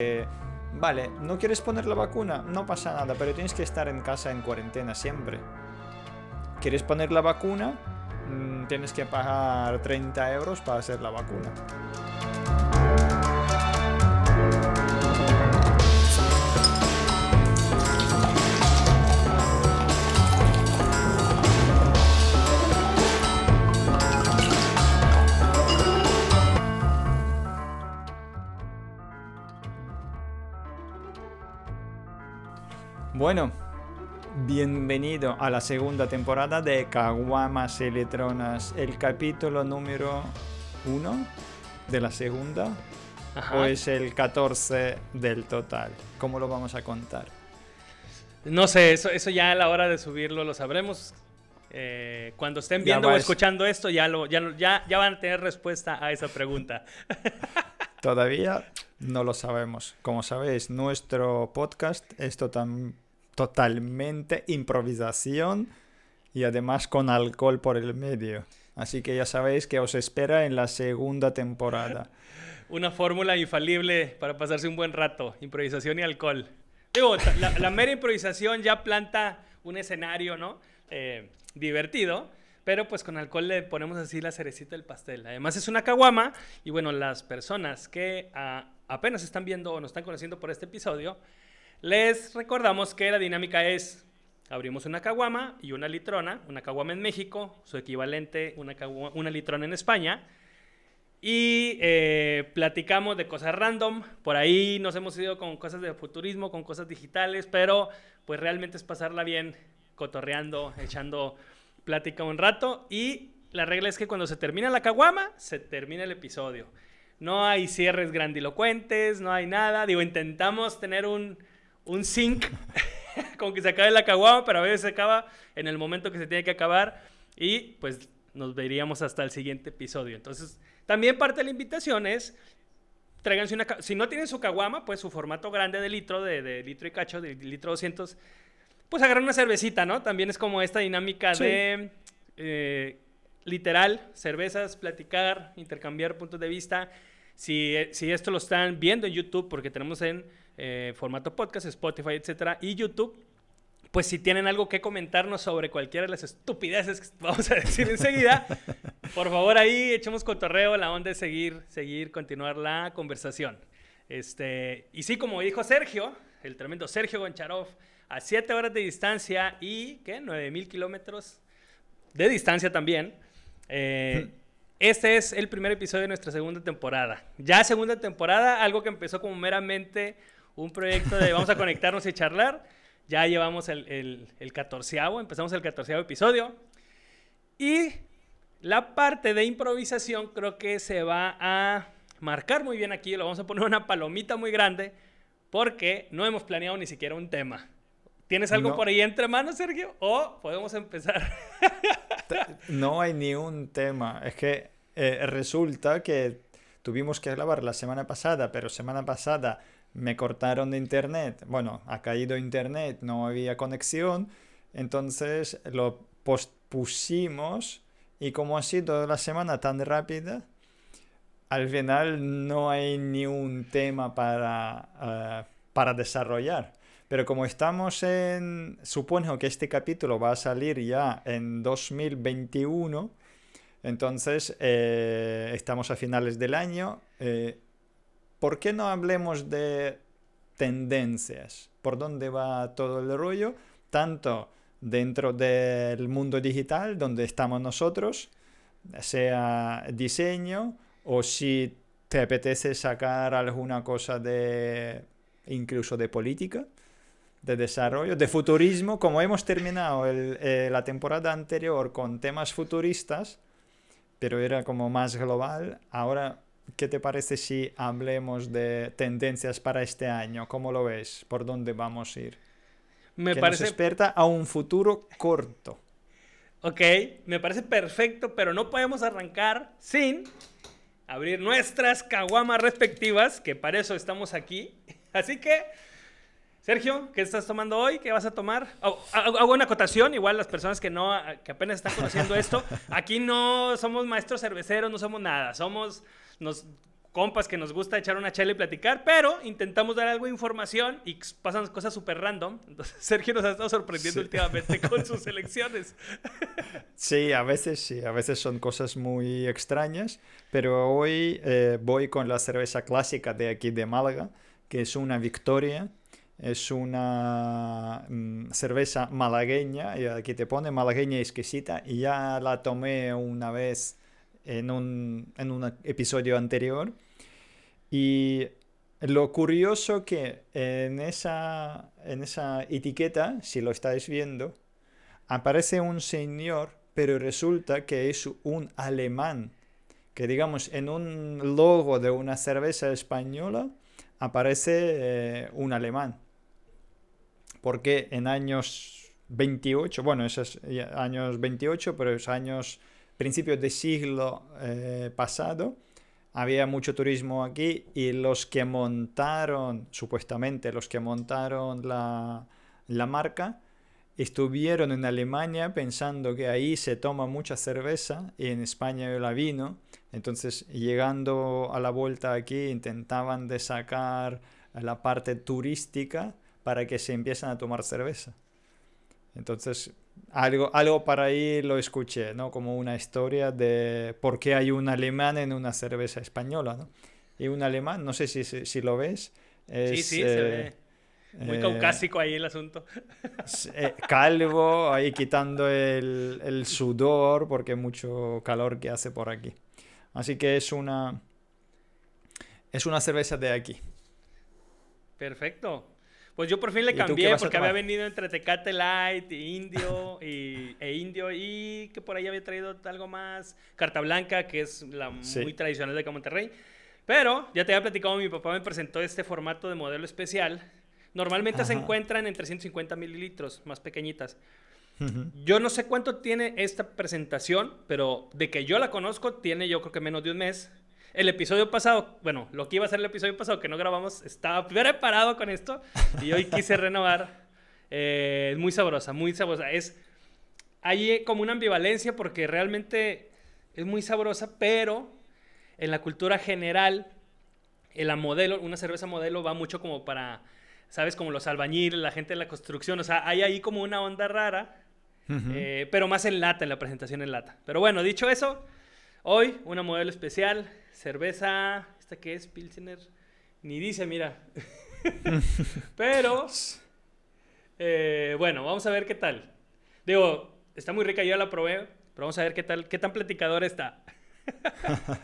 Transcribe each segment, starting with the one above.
Eh, vale, ¿no quieres poner la vacuna? No pasa nada, pero tienes que estar en casa en cuarentena siempre. ¿Quieres poner la vacuna? Mm, tienes que pagar 30 euros para hacer la vacuna. Bueno, bienvenido a la segunda temporada de Caguamas Electronas, el capítulo número uno de la segunda. ¿O es el 14 del total? ¿Cómo lo vamos a contar? No sé, eso, eso ya a la hora de subirlo lo sabremos. Eh, cuando estén viendo o escuchando esto, ya, lo, ya, ya, ya van a tener respuesta a esa pregunta. Todavía no lo sabemos. Como sabéis, nuestro podcast es total, totalmente improvisación y además con alcohol por el medio. Así que ya sabéis que os espera en la segunda temporada. Una fórmula infalible para pasarse un buen rato, improvisación y alcohol. La, mera improvisación ya planta un escenario, ¿no? Eh, divertido, pero pues con alcohol le ponemos así la cerecita del pastel. Además es una caguama y bueno, las personas que ah, apenas están viendo o nos están conociendo por este episodio, les recordamos que la dinámica es, abrimos una caguama y una litrona, una caguama en México, su equivalente, una, una litrona en España, y eh, platicamos de cosas random, por ahí nos hemos ido con cosas de futurismo, con cosas digitales, pero pues realmente es pasarla bien, cotorreando, echando plática un rato, y la regla es que cuando se termina la caguama, se termina el episodio. No hay cierres grandilocuentes, no hay nada. Digo, intentamos tener un, un sync con que se acabe la caguama, pero a veces se acaba en el momento que se tiene que acabar y pues nos veríamos hasta el siguiente episodio. Entonces, también parte de la invitación es tráiganse una si no tienen su caguama, pues su formato grande de litro de, litro y cacho, de litro 200, pues agarrar una cervecita, ¿no? También es como esta dinámica de eh, literal, cervezas, platicar, intercambiar puntos de vista. Si, si esto lo están viendo en YouTube, porque tenemos en eh, formato podcast, Spotify, etcétera, y YouTube. Pues si tienen algo que comentarnos sobre cualquiera de las estupideces que vamos a decir enseguida, por favor ahí echemos cotorreo, la onda de seguir, seguir, continuar la conversación. Este, y sí, como dijo Sergio, el tremendo Sergio Goncharov, a 7 horas de distancia y, ¿qué? 9 mil kilómetros de distancia también. Eh, este es el primer episodio de nuestra segunda temporada. Ya segunda temporada, algo que empezó como meramente un proyecto de vamos a conectarnos y charlar. Ya llevamos el, el, el catorceavo, empezamos el catorceavo episodio. Y la parte de improvisación creo que se va a marcar muy bien aquí. Lo vamos a poner una palomita muy grande porque no hemos planeado ni siquiera un tema. ¿Tienes algo por ahí entre manos, Sergio? ¿O podemos empezar? no hay ni un tema. Es que eh, resulta que tuvimos que grabar la semana pasada, pero semana pasada me cortaron de internet, bueno, ha caído internet, no había conexión, entonces lo pospusimos y como ha sido la semana tan rápida, al final no hay ni un tema para, eh, para desarrollar. Pero como estamos en, supongo que este capítulo va a salir ya en 2021, entonces eh, estamos a finales del año. Eh, ¿por qué no hablemos de tendencias? ¿Por dónde va todo el rollo? Tanto dentro del mundo digital donde estamos nosotros, sea diseño o si te apetece sacar alguna cosa de incluso de política, de desarrollo, de futurismo, como hemos terminado eh, la temporada anterior con temas futuristas, pero era como más global, ahora ¿qué te parece si hablemos de tendencias para este año? ¿Cómo lo ves? ¿Por dónde vamos a ir? Me parece... Nos a un futuro corto. Ok, me parece perfecto, pero no podemos arrancar sin abrir nuestras caguamas respectivas, que para eso estamos aquí. Así que, Sergio, ¿qué estás tomando hoy? ¿Qué vas a tomar? Oh, hago una acotación, igual las personas que, no, que apenas están conociendo esto, aquí no somos maestros cerveceros, no somos nada, somos nos compas que nos gusta echar una chela y platicar, pero intentamos dar algo de información y pasan cosas súper random. Entonces Sergio nos ha estado sorprendiendo últimamente con sus elecciones. Sí, a veces sí, a veces son cosas muy extrañas, pero hoy eh, voy con la cerveza clásica de aquí de Málaga, que es una Victoria. Es una mm, cerveza malagueña, y aquí te pone malagueña exquisita, y ya la tomé una vez en un, en un episodio anterior. Y lo curioso que en esa, en esa etiqueta, si lo estáis viendo, aparece un señor, pero resulta que es un alemán. Que digamos, en un logo de una cerveza española aparece eh, un alemán. Porque en años 28, bueno, esos años 28, pero es años principios del siglo eh, pasado, había mucho turismo aquí y los que montaron, supuestamente los que montaron la, la marca, estuvieron en Alemania pensando que ahí se toma mucha cerveza y en España la vino. Entonces, llegando a la vuelta aquí, intentaban de sacar la parte turística para que se empiecen a tomar cerveza. Entonces, algo, algo para ahí lo escuché, ¿no? Como una historia de por qué hay un alemán en una cerveza española, ¿no? Y un alemán, no sé si, si, lo ves. sí, sí, se ve. Eh, Muy caucásico ahí el asunto. Eh, calvo, ahí quitando el, el sudor porque mucho calor que hace por aquí. Así que es una, es una cerveza de aquí. Perfecto. Pues yo por fin le cambié porque había venido entre Tecate Light, Indio y, e Indio y que por ahí había traído algo más. Carta Blanca, que es la muy tradicional de acá Monterrey. Pero ya te había platicado, mi papá me presentó este formato de modelo especial. Normalmente se encuentran en 350 mililitros, más pequeñitas. Yo no sé cuánto tiene esta presentación, pero de que yo la conozco, tiene yo creo que menos de un mes. El episodio pasado, bueno, lo que iba a ser el episodio pasado que no grabamos, estaba preparado con esto y hoy quise renovar. Eh, es muy sabrosa, muy sabrosa. Es, hay como una ambivalencia porque realmente es muy sabrosa, pero en la cultura general, en la modelo, una cerveza modelo va mucho como para, ¿sabes? Como los albañiles, la gente de la construcción. O sea, hay ahí como una onda rara, eh, pero más en lata, en la presentación en lata. Pero bueno, dicho eso, hoy una modelo especial cerveza, ¿esta qué es? Pilsener. Ni dice, mira. Pero, eh, bueno, vamos a ver qué tal. Digo, está muy rica, yo la probé, pero vamos a ver qué tal, qué tan platicador está.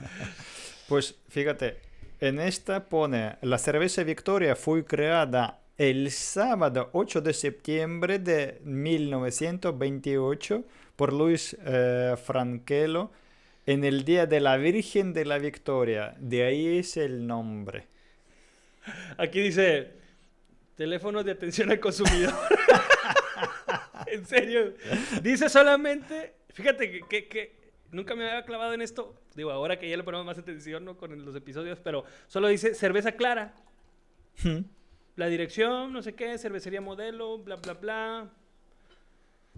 pues fíjate, en esta pone, la cerveza Victoria fue creada el sábado 8 de septiembre de 1928 por Luis eh, Franquelo en el día de la Virgen de la Victoria. De ahí es el nombre. Aquí dice, teléfono de atención al consumidor. en serio. Dice solamente, fíjate que, nunca me había clavado en esto. Digo, ahora que ya le ponemos más atención ¿no? con los episodios, pero solo dice cerveza clara. La dirección, no sé qué, cervecería modelo, bla, bla, bla.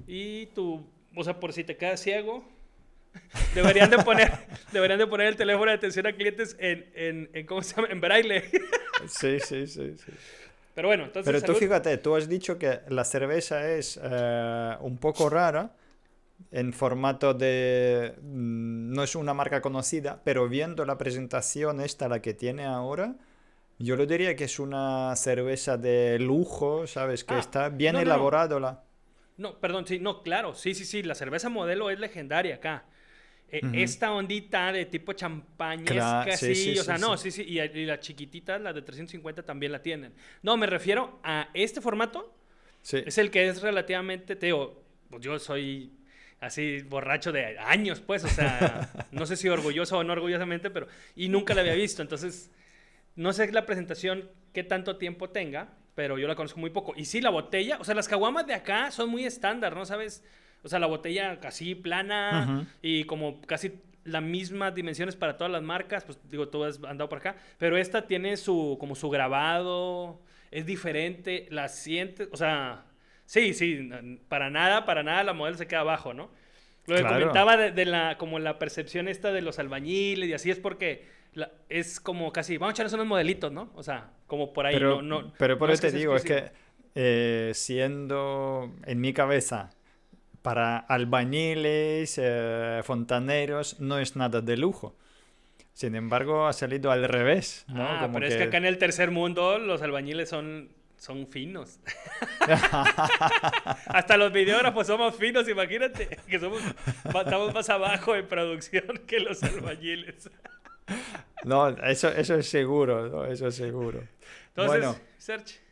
Y tu, o sea, por si te quedas ciego, Deberían de poner, deberían de poner el teléfono de atención a clientes en, en, ¿cómo se llama? En braille. Sí, sí, sí, sí. Pero bueno, entonces... Pero tú fíjate, tú has dicho que la cerveza es eh, un poco rara en formato de... Mm, no es una marca conocida, pero viendo la presentación esta, la que tiene ahora, yo lo diría que es una cerveza de lujo, ¿sabes? Que ah, está bien elaborada la... No, perdón, sí, no, claro, sí, sí, sí, la cerveza modelo es legendaria acá. Eh, esta ondita de tipo champaña es sí, o sea, no, sí, sí, y, las chiquititas, las de 350 también la tienen. No, me refiero a este formato. Es el que es relativamente, te digo, pues yo soy así borracho de años, pues, o sea, no sé si orgulloso o no orgullosamente, pero, y nunca la había visto, entonces, no sé la presentación qué tanto tiempo tenga, pero yo la conozco muy poco. Y sí, la botella, o sea, las caguamas de acá son muy estándar, ¿no? ¿Sabes? O sea, la botella casi plana y como casi las mismas dimensiones para todas las marcas, pues digo, tú has andado por acá, pero esta tiene su, como su grabado, es diferente, la sientes, o sea, sí, sí, para nada, para nada la modelo se queda abajo, ¿no? Lo que comentaba de, la, como la percepción esta de los albañiles y así es porque es como casi, vamos a echarles unos modelitos, ¿no? O sea, como por ahí. Pero, no, pero por eso te digo, es que eh, siendo en mi cabeza para albañiles, eh, fontaneros, no es nada de lujo. Sin embargo, ha salido al revés, ¿no? Ah, pero es que acá en el tercer mundo los albañiles son, son finos. Hasta los videógrafos somos finos, imagínate, que somos, estamos más abajo en producción que los albañiles. no, eso, eso es seguro, eso es seguro. Entonces, bueno, Search.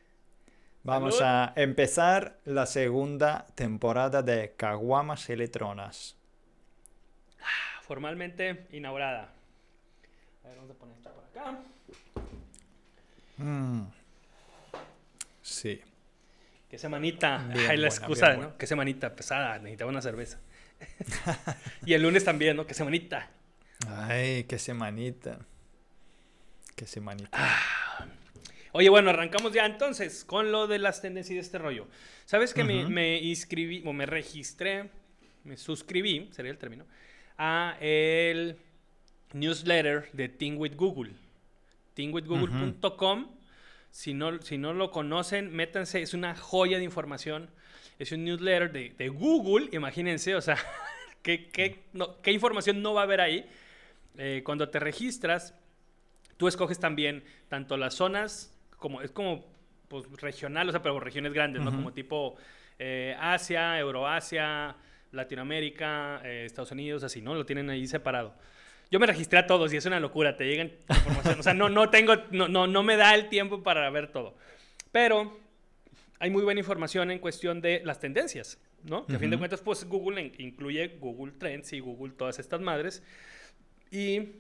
Vamos a empezar la segunda temporada de Caguamas Electronas. Formalmente inaugurada. A ver, vamos a poner esto por acá. Mm. Sí. Qué semanita. Ay, la excusa, ¿no? Qué semanita pesada. Necesitaba una cerveza. y el lunes también, ¿no? Qué semanita. Ay, qué semanita. Qué semanita. Ah. Oye, bueno, arrancamos ya entonces con lo de las tendencias de este rollo. ¿Sabes que me, me, inscribí, o me registré, me suscribí, sería el término, a el newsletter de Think with Google. Thingwithgoogle.com. Si no, si no lo conocen, métanse, es una joya de información. Es un newsletter de, Google, imagínense, o sea, ¿qué, qué, ¿qué, información no va a haber ahí? Eh, cuando te registras, tú escoges también tanto las zonas, como es como pues, regional, o sea, pero regiones grandes, ¿no? Como tipo eh, Asia, Euroasia, Latinoamérica, eh, Estados Unidos, así, ¿no? Lo tienen ahí separado. Yo me registré a todos y es una locura, te llegan información. O sea, no, no tengo, no, no, no me da el tiempo para ver todo. Pero hay muy buena información en cuestión de las tendencias, ¿no? Que a fin de cuentas, pues Google incluye Google Trends y Google todas estas madres. Y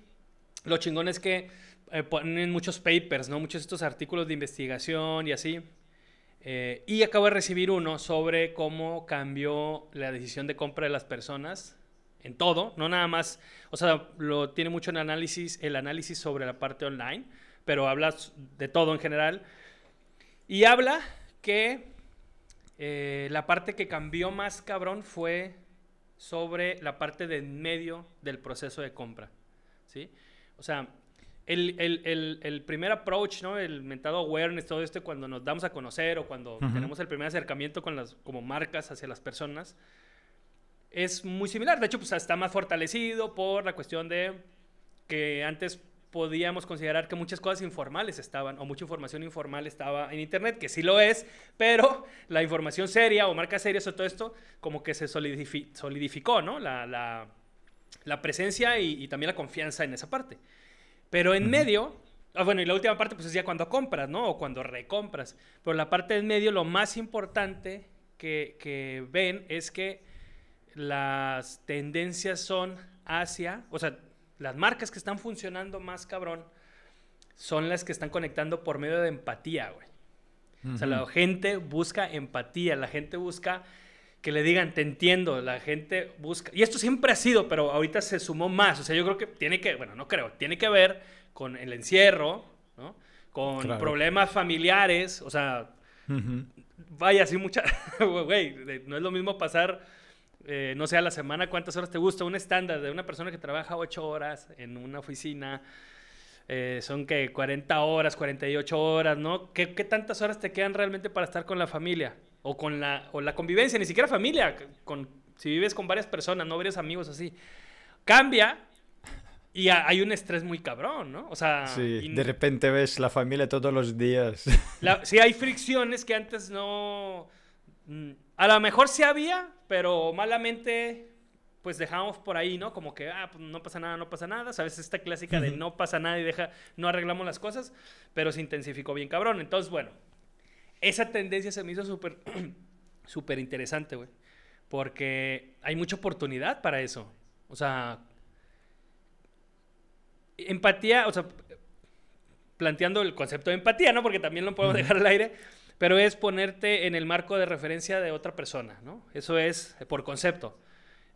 lo chingón es que eh, ponen muchos papers, ¿no? Muchos de estos artículos de investigación y así. Eh, y acabo de recibir uno sobre cómo cambió la decisión de compra de las personas en todo, no nada más, o sea, lo tiene mucho en análisis, el análisis sobre la parte online, pero habla de todo en general. Y habla que eh, la parte que cambió más cabrón fue sobre la parte de en medio del proceso de compra, ¿sí? O sea, el, el, el, primer approach, ¿no? El mentado awareness, todo esto, cuando nos damos a conocer o cuando tenemos el primer acercamiento con las como marcas hacia las personas, es muy similar. De hecho, pues está más fortalecido por la cuestión de que antes podíamos considerar que muchas cosas informales estaban, o mucha información informal estaba en Internet, que sí lo es, pero la información seria o marca seria sobre todo esto, como que se solidificó, ¿no? La, la, la presencia y, y, también la confianza en esa parte. Pero en medio, ah, bueno, y la última parte, pues es ya cuando compras, ¿no? O cuando recompras. Pero la parte en medio, lo más importante que, que ven es que las tendencias son hacia, o sea, las marcas que están funcionando más cabrón son las que están conectando por medio de empatía, güey. O sea, la gente busca empatía, la gente busca que le digan, te entiendo, la gente busca, y esto siempre ha sido, pero ahorita se sumó más, o sea, yo creo que tiene que, bueno, no creo, tiene que ver con el encierro, ¿no? Con problemas familiares, o sea, vaya, así mucha, güey, no es lo mismo pasar eh, no sé, a la semana, ¿cuántas horas te gusta? Un estándar de una persona que trabaja 8 horas en una oficina, eh, son que 40 horas, 48 horas, ¿no? ¿Qué, tantas horas te quedan realmente para estar con la familia? O con la, o la convivencia, ni siquiera familia, con, si vives con varias personas, no varios amigos así. Cambia y hay un estrés muy cabrón, ¿no? O sea... Sí, de repente ves la familia todos los días. sí, hay fricciones que antes no... Mm, a lo mejor sí había, pero malamente pues dejamos por ahí, ¿no? Como que, ah, pues no pasa nada, no pasa nada. Sabes, esta clásica de no pasa nada y deja, no arreglamos las cosas, pero se intensificó bien cabrón. Entonces, bueno, esa tendencia se me hizo súper, súper interesante, güey. Porque hay mucha oportunidad para eso. O sea, empatía, o sea, planteando el concepto de empatía, ¿no? Porque también lo podemos dejar al aire pero es ponerte en el marco de referencia de otra persona, ¿no? Eso es por concepto.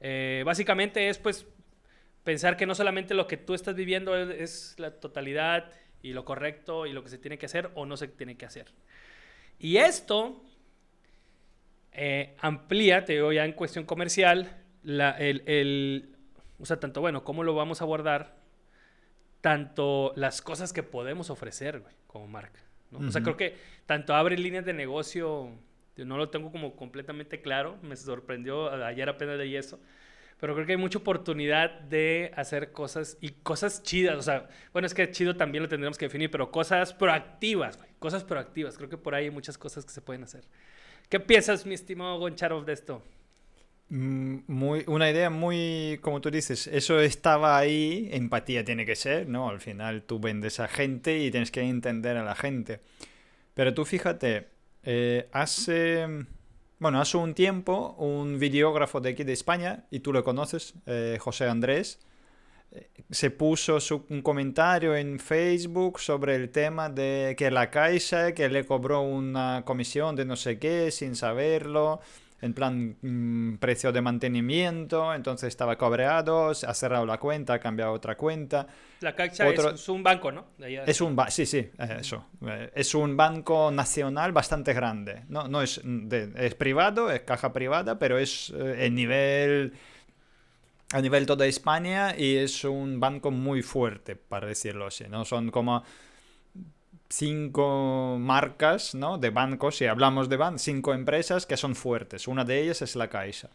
Eh, básicamente es pues pensar que no solamente lo que tú estás viviendo es, la totalidad y lo correcto y lo que se tiene que hacer o no se tiene que hacer. Y esto eh, amplía, te digo ya en cuestión comercial, el, o sea, tanto bueno, cómo lo vamos a abordar, tanto las cosas que podemos ofrecer, güey, como marca. ¿no? O sea, creo que tanto abre líneas de negocio, yo no lo tengo como completamente claro, me sorprendió, ayer apenas de eso, pero creo que hay mucha oportunidad de hacer cosas y cosas chidas, o sea, bueno, es que chido también lo tendremos que definir, pero cosas proactivas, güey, cosas proactivas, creo que por ahí hay muchas cosas que se pueden hacer. ¿Qué piensas, mi estimado Goncharov, de esto? Mm, muy, una idea muy, como tú dices, eso estaba ahí, empatía tiene que ser, ¿no? Al final tú vendes a gente y tienes que entender a la gente. Pero tú fíjate, eh, hace, bueno, hace un tiempo un videógrafo de aquí de España, y tú lo conoces, eh, José Andrés, se puso un comentario en Facebook sobre el tema de que la Caixa, que le cobró una comisión de no sé qué sin saberlo en plan mm, precio de mantenimiento, entonces estaba cobreado, ha cerrado la cuenta, ha cambiado otra cuenta. La Caixa es, un banco, ¿no? es un sí, sí, eso. Eh, es un banco nacional bastante grande. No, no es, es privado, es caja privada, pero es eh, en nivel a nivel toda España y es un banco muy fuerte, para decirlo así, ¿no? Son como cinco marcas ¿no? de bancos, si hablamos de bancos, cinco empresas que son fuertes. Una de ellas es la Caixa.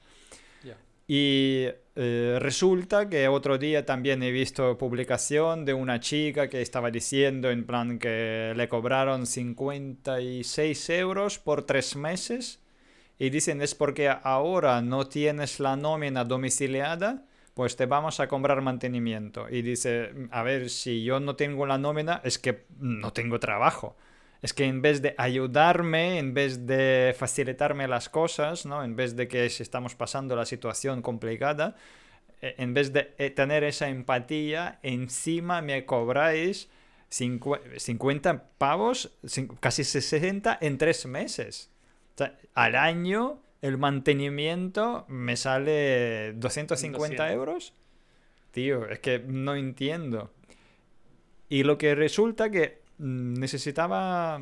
Y eh, resulta que otro día también he visto publicación de una chica que estaba diciendo en plan que le cobraron 56 euros por tres meses. Y dicen es porque ahora no tienes la nómina domiciliada pues te vamos a comprar mantenimiento. Y dice, a ver, si yo no tengo la nómina, es que no tengo trabajo. Es que en vez de ayudarme, en vez de facilitarme las cosas, ¿no? En vez de que si estamos pasando la situación complicada, eh, en vez de eh, tener esa empatía, encima me cobráis 50 pavos, casi 60 en tres meses. Sea, al año el mantenimiento me sale 250 euros. Tío, es que no entiendo. Y lo que resulta que mm, necesitaba...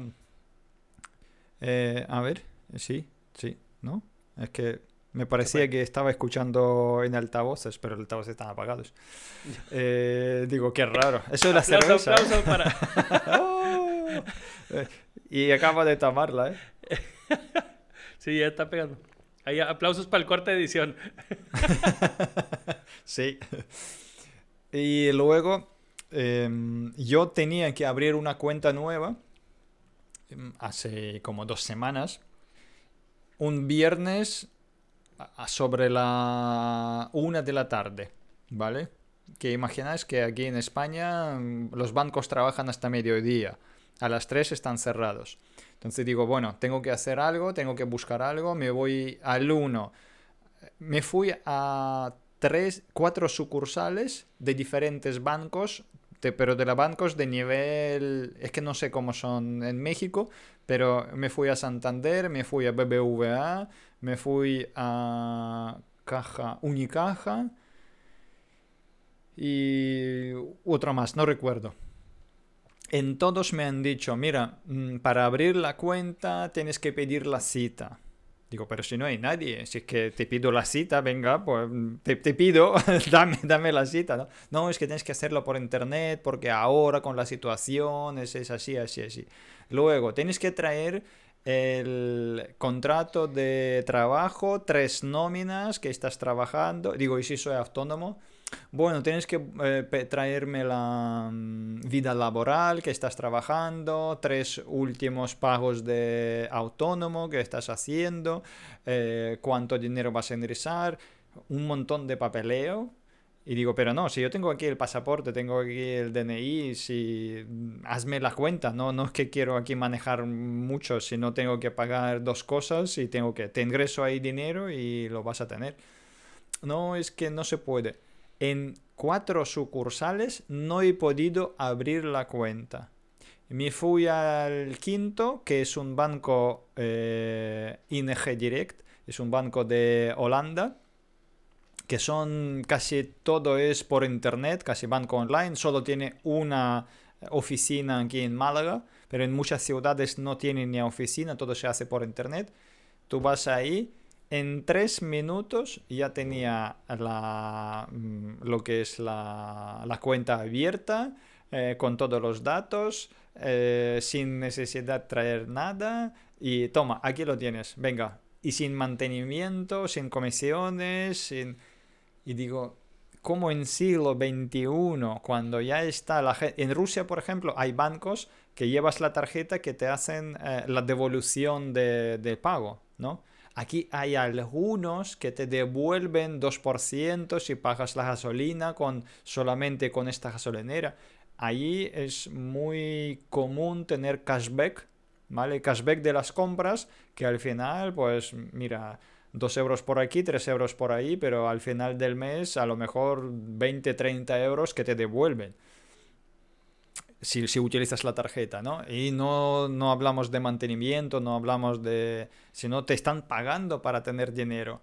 Eh, a ver, sí, sí, ¿no? Es que me parecía que estaba escuchando en altavoces, pero los altavoces están apagados. Eh, digo, qué raro. Eso es la cerveza. ¿eh? para... Oh. y acaba de tomarla, ¿eh? sí, ya está pegando. Hay aplausos para el corte edición. sí. Y luego em, yo tenía que abrir una cuenta nueva em, hace como dos semanas. Un viernes sobre la una de la tarde, ¿vale? Que imagináis que aquí en España mm, los bancos trabajan hasta mediodía. A las tres están cerrados. Entonces digo, bueno, tengo que hacer algo, tengo que buscar algo, me voy al 1. Me fui a tres, cuatro sucursales de diferentes bancos, pero de los bancos de nivel, es que no sé cómo son en México, pero me fui a Santander, me fui a BBVA, me fui a Caja, Unicaja y otro más, no recuerdo en todos me han dicho, mira, mm, para abrir la cuenta tienes que pedir la cita. Digo, pero si no hay nadie, si es que te pido la cita, venga, pues te, pido, dame, dame la cita. ¿no? no, es que tienes que hacerlo por internet porque ahora con la situación es, es así, así, así. Luego, tienes que traer el contrato de trabajo, tres nóminas que estás trabajando. Digo, y si soy autónomo, bueno, tienes que eh, traerme la mm, vida laboral que estás trabajando, tres últimos pagos de autónomo que estás haciendo, eh, cuánto dinero vas a ingresar, un montón de papeleo. Y digo, pero no, si yo tengo aquí el pasaporte, tengo aquí el DNI, si mm, hazme la cuenta, no, no es que quiero aquí manejar mucho, si no tengo que pagar dos cosas y tengo que, te ingreso ahí dinero y lo vas a tener. No, es que no se puede en cuatro sucursales no he podido abrir la cuenta. Me fui al quinto, que es un banco eh, ING Direct, es un banco de Holanda, que son casi todo es por internet, casi banco online, solo tiene una oficina aquí en Málaga, pero en muchas ciudades no tiene ni oficina, todo se hace por internet. Tú vas ahí en tres minutos ya tenía la, mm, lo que es la, cuenta abierta, eh, con todos los datos, eh, sin necesidad de traer nada. Y toma, aquí lo tienes, venga. Y sin mantenimiento, sin comisiones, sin... Y digo, ¿cómo en siglo XXI, cuando ya está la gente... En Rusia, por ejemplo, hay bancos que llevas la tarjeta que te hacen eh, la devolución de, de pago, ¿no? Aquí hay algunos que te devuelven 2% si pagas la gasolina con, solamente con esta gasolinera. Allí es muy común tener cashback, ¿vale? Cashback de las compras que al final, pues mira, 2 euros por aquí, 3 euros por ahí, pero al final del mes a lo mejor 20, 30 euros que te devuelven si, si, utilizas la tarjeta, ¿no? Y no, no hablamos de mantenimiento, no hablamos de... sino te están pagando para tener dinero.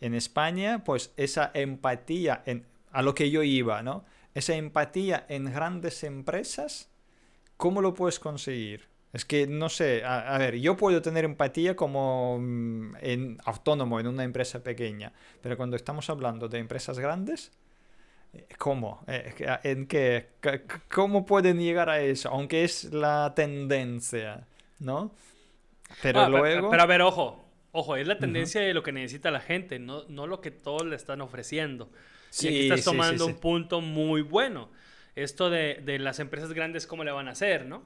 En España, pues esa empatía, en, a lo que yo iba, ¿no? Esa empatía en grandes empresas, ¿cómo lo puedes conseguir? Es que no sé, a, a, ver, yo puedo tener empatía como mm, en autónomo en una empresa pequeña, pero cuando estamos hablando de empresas grandes, ¿Cómo? Eh, ¿En qué? ¿Cómo pueden llegar a eso? Aunque es la tendencia, ¿no? Pero ah, luego... Pero, a ver, ojo. Ojo, es la tendencia de lo que necesita la gente, no, no lo que todos le están ofreciendo. Sí, y aquí estás tomando un punto muy bueno. Esto de, de, las empresas grandes, ¿cómo le van a hacer, no?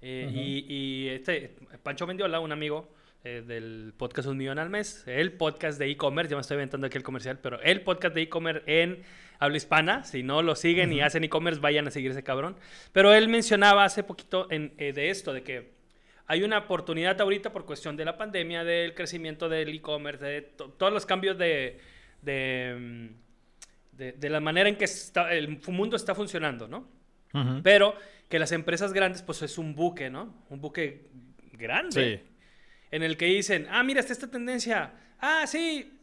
Eh, y, y, este, Pancho Mendiola, un amigo eh, del podcast Un Millón al Mes, el podcast de e-commerce, ya me estoy inventando aquí el comercial, pero el podcast de e-commerce en habla hispana. Si no lo siguen y hacen e-commerce, vayan a seguir ese cabrón. Pero él mencionaba hace poquito en, eh, de esto, de que hay una oportunidad ahorita por cuestión de la pandemia, del crecimiento del e-commerce, de todos los cambios de, mm, de, de, la manera en que está, el mundo está funcionando, ¿no? Pero que las empresas grandes, pues es un buque, ¿no? Un buque grande. Sí. En el que dicen, ah, mira, está esta tendencia. Ah, sí,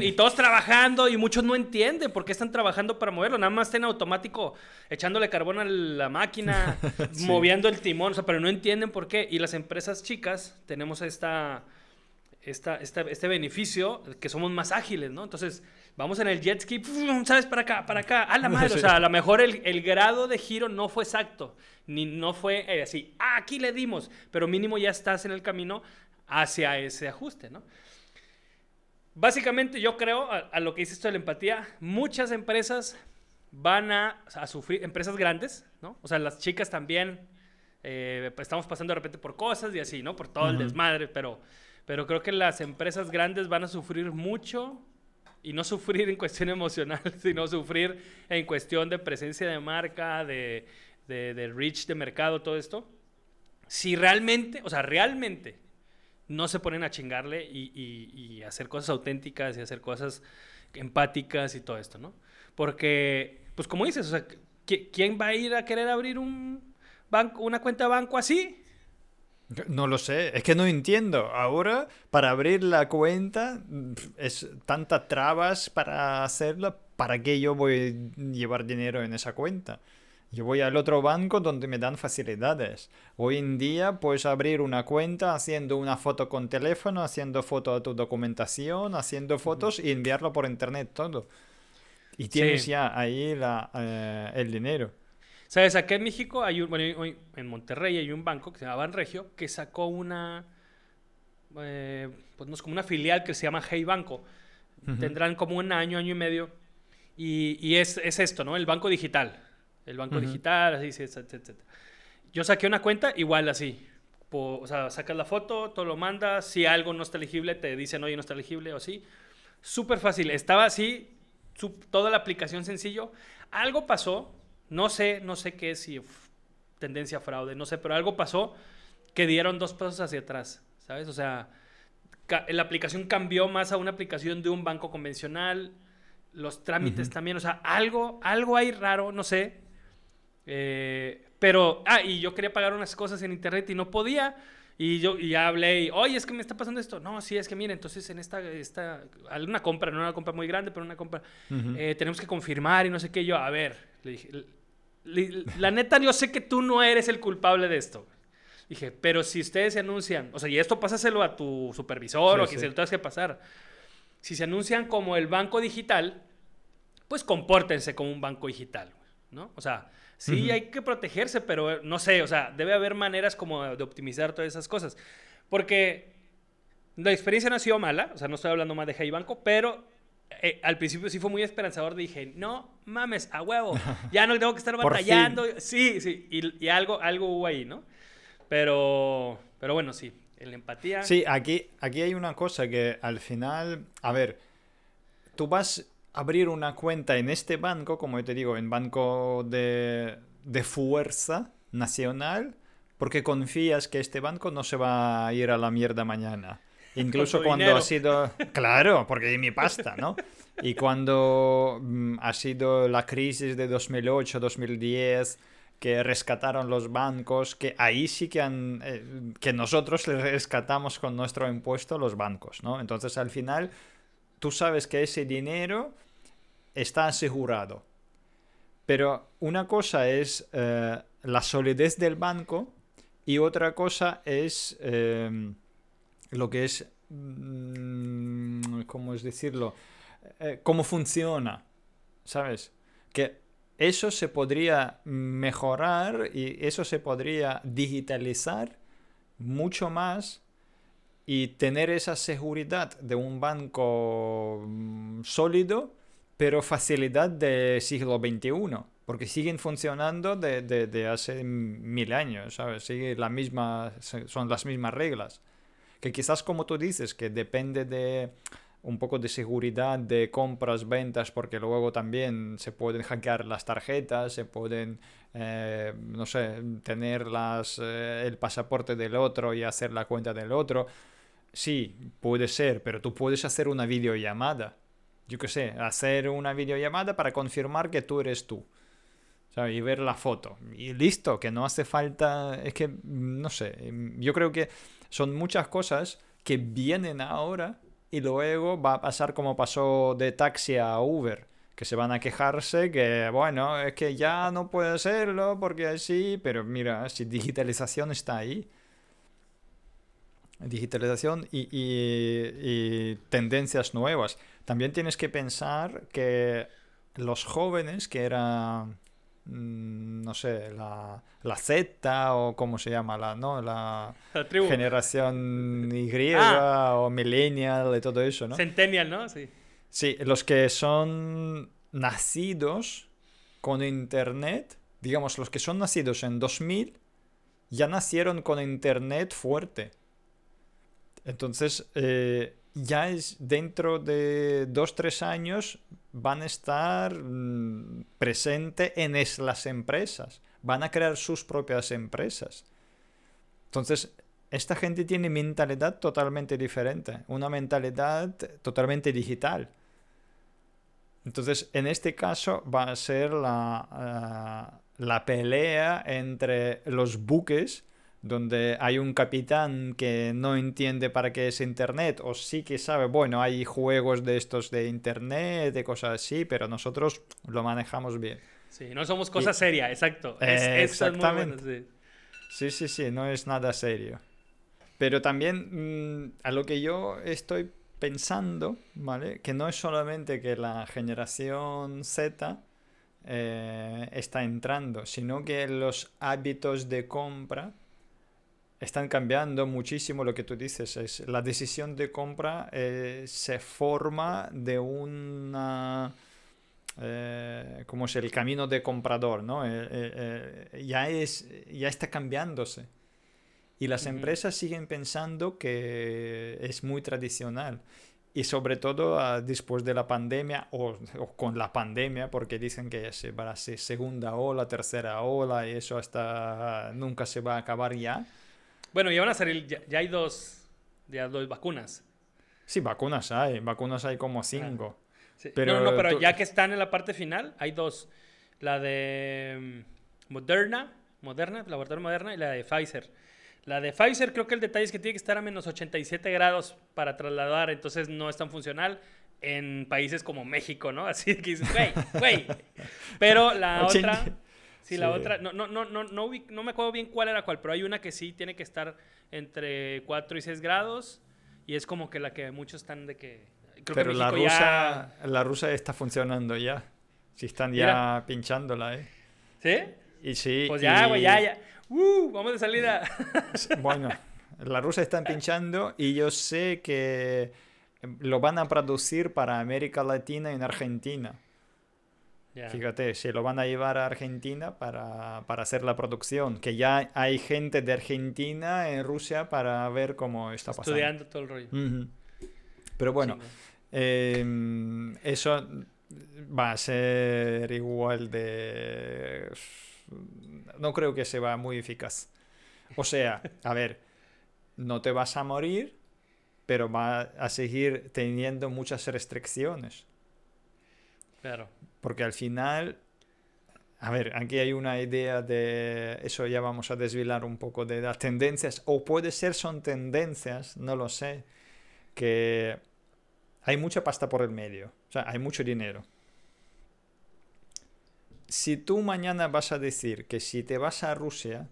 y todos trabajando y muchos no entienden por qué están trabajando para moverlo. Nada más están en automático echándole carbón a la máquina, moviendo el timón, o sea, pero no entienden por qué. Y las empresas chicas tenemos esta, esta, este beneficio que somos más ágiles, ¿no? Entonces, vamos en el jet ski, ¿sabes? Para acá, para acá, a la madre. O sea, a lo mejor el, el, grado de giro no fue exacto, ni no fue eh, así, ah, aquí le dimos, pero mínimo ya estás en el camino hacia ese ajuste, ¿no? Básicamente yo creo, a, lo que dice esto de la empatía, muchas empresas van a, sufrir, empresas grandes, ¿no? O sea, las chicas también, eh, pues, estamos pasando de repente por cosas y así, ¿no? Por todo el desmadre, pero, pero creo que las empresas grandes van a sufrir mucho y no sufrir en cuestión emocional, sino sufrir en cuestión de presencia de marca, de, de, de reach de mercado, todo esto. Si realmente, o sea, realmente no se ponen a chingarle y, hacer cosas auténticas y hacer cosas empáticas y todo esto, ¿no? Porque, pues como dices, o sea, ¿quién va a ir a querer abrir un banco, una cuenta de banco así? No lo sé, es que no entiendo. Ahora, para abrir la cuenta, es tantas trabas para hacerla. ¿Para qué yo voy a llevar dinero en esa cuenta? Yo voy al otro banco donde me dan facilidades. Hoy en día puedes abrir una cuenta haciendo una foto con teléfono, haciendo foto de tu documentación, haciendo fotos y enviarlo por internet todo. Y tienes ya ahí la, eh, el dinero. ¿Sabes? Aquí en México hay un, bueno, en Monterrey hay un banco que se llama Banregio que sacó una, eh, pues no es como una filial que se llama Hey Banco. Tendrán como un año, año y medio. Y, y es, es esto, ¿no? El banco digital el banco digital, así, etc, Yo saqué una cuenta igual así. o sea, sacas la foto, todo lo mandas. Si algo no está elegible, te dicen, oye, no está elegible o así. Súper fácil. Estaba así, toda la aplicación sencillo. Algo pasó, no sé, no sé qué, si tendencia fraude, no sé, pero algo pasó que dieron dos pasos hacia atrás, ¿sabes? O sea, la aplicación cambió más a una aplicación de un banco convencional, los trámites también, o sea, algo, algo hay raro, no sé, eh, pero, ah, y yo quería pagar unas cosas en internet y no podía. Y yo y ya hablé y, oye, es que me está pasando esto. No, sí, es que mire, entonces en esta, esta, alguna compra, no una compra muy grande, pero una compra, eh, tenemos que confirmar y no sé qué. Yo, a ver, le dije, la neta, yo sé que tú no eres el culpable de esto. Dije, pero si ustedes se anuncian, o sea, y esto pásaselo a tu supervisor o a quien se lo tengas que pasar. Si se anuncian como el banco digital, pues compórtense como un banco digital. ¿no? O sea, sí hay que protegerse, pero no sé, o sea, debe haber maneras como de optimizar todas esas cosas. Porque la experiencia no ha sido mala, o sea, no estoy hablando más de Hey Banco, pero eh, al principio sí fue muy esperanzador. Dije, no mames, a huevo, ya no tengo que estar batallando. Sí, sí, y, y, algo, algo hubo ahí, ¿no? Pero, pero bueno, sí, la empatía. Sí, aquí, aquí hay una cosa que al final, a ver, tú vas abrir una cuenta en este banco, como yo te digo, en banco de, de fuerza nacional, porque confías que este banco no se va a ir a la mierda mañana. Incluso cuando ha sido... Claro, porque hay mi pasta, ¿no? Y cuando mm, ha sido la crisis de 2008, 2010, que rescataron los bancos, que ahí sí que han... Eh, que nosotros les rescatamos con nuestro impuesto los bancos, ¿no? Entonces al final tú sabes que ese dinero está asegurado. Pero una cosa es eh, la solidez del banco y otra cosa es... Eh, lo que es, mm, ¿cómo es decirlo? Eh, cómo funciona, ¿sabes? Que eso se podría mejorar y eso se podría digitalizar mucho más y tener esa seguridad de un banco mm, sólido, pero facilidad del siglo XXI, porque siguen funcionando de, hace mil años, ¿sabes? Sigue la misma, son las mismas reglas que quizás como tú dices, que depende de un poco de seguridad de compras, ventas, porque luego también se pueden hackear las tarjetas, se pueden, eh, no sé, tener las, eh, el pasaporte del otro y hacer la cuenta del otro. Sí, puede ser, pero tú puedes hacer una videollamada. Yo qué sé, hacer una videollamada para confirmar que tú eres tú. Y ver la foto. Y listo, que no hace falta. Es que, no sé, yo creo que son muchas cosas que vienen ahora y luego va a pasar como pasó de taxi a Uber, que se van a quejarse que, bueno, es que ya no puede serlo porque así, pero mira, si digitalización está ahí. Digitalización y, y tendencias nuevas. También tienes que pensar que los jóvenes que eran Mm, no sé, la, la, Z o cómo se llama, la, ¿no? la, generación Y ah. o millennial y todo eso, ¿no? Centennial, ¿no? Sí. Sí, los que son nacidos con Internet, digamos, los que son nacidos en 2000, ya nacieron con Internet fuerte. Entonces, eh, ya es dentro de dos, tres años van a estar mm, presentes en las empresas, van a crear sus propias empresas. Entonces, esta gente tiene mentalidad totalmente diferente, una mentalidad totalmente digital. Entonces, en este caso va a ser la, eh, la pelea entre los buques donde hay un capitán que no entiende para qué es Internet, o sí que sabe, bueno, hay juegos de estos de Internet, de cosas así, pero nosotros lo manejamos bien. Sí, no somos cosa seria, exacto. exactamente. sí. sí, sí, no es nada serio. Pero también mm, a lo que yo estoy pensando, ¿vale? Que no es solamente que la generación Z eh, está entrando, sino que los hábitos de compra están cambiando muchísimo lo que tú dices. Es, la decisión de compra eh, se forma de una... Eh, como es el camino de comprador, ¿no? Eh, ya, es, ya está cambiándose. Y las empresas siguen pensando que es muy tradicional. Y sobre todo ah, después de la pandemia o, con la pandemia, porque dicen que se va a ser segunda ola, tercera ola y eso hasta nunca se va a acabar ya. Bueno, ya van a salir, ya, hay dos, ya dos vacunas. Sí, vacunas hay, vacunas hay como cinco. Pero, no, no, pero ya que están en la parte final, hay dos. La de mm, Moderna, Moderna, laboratorio Moderna, y la de Pfizer. La de Pfizer creo que el detalle es que tiene que estar a menos 87 grados para trasladar, entonces no es tan funcional en países como México, ¿no? Así que dices, güey, güey. Pero la otra... Sí, la otra, no, no, no, no, no, no me acuerdo bien cuál era cuál, pero hay una que sí tiene que estar entre 4 y 6 grados y es como que la que muchos están de que... Creo pero la rusa, la rusa está funcionando ya. Si están ya pinchándola, ¿eh? ¿Sí? Y sí. Pues ya, y- güey, ya, ya. Uh, vamos de salida. Bueno, la rusa están pinchando y yo sé que lo van a producir para América Latina y en Argentina. Fíjate, se lo van a llevar a Argentina para, para hacer la producción. Que ya hay gente de Argentina en Rusia para ver cómo está pasando. Estudiando todo el rollo. Pero bueno, eh, eso va a ser igual de... No creo que sea muy eficaz. O sea, a ver, no te vas a morir, pero va a seguir teniendo muchas restricciones. Claro. Porque al final, a ver, aquí hay una idea de eso ya vamos a desvelar un poco de las tendencias, o puede ser son tendencias, no lo sé, que hay mucha pasta por el medio, o sea, hay mucho dinero. Si tú mañana vas a decir que si te vas a Rusia,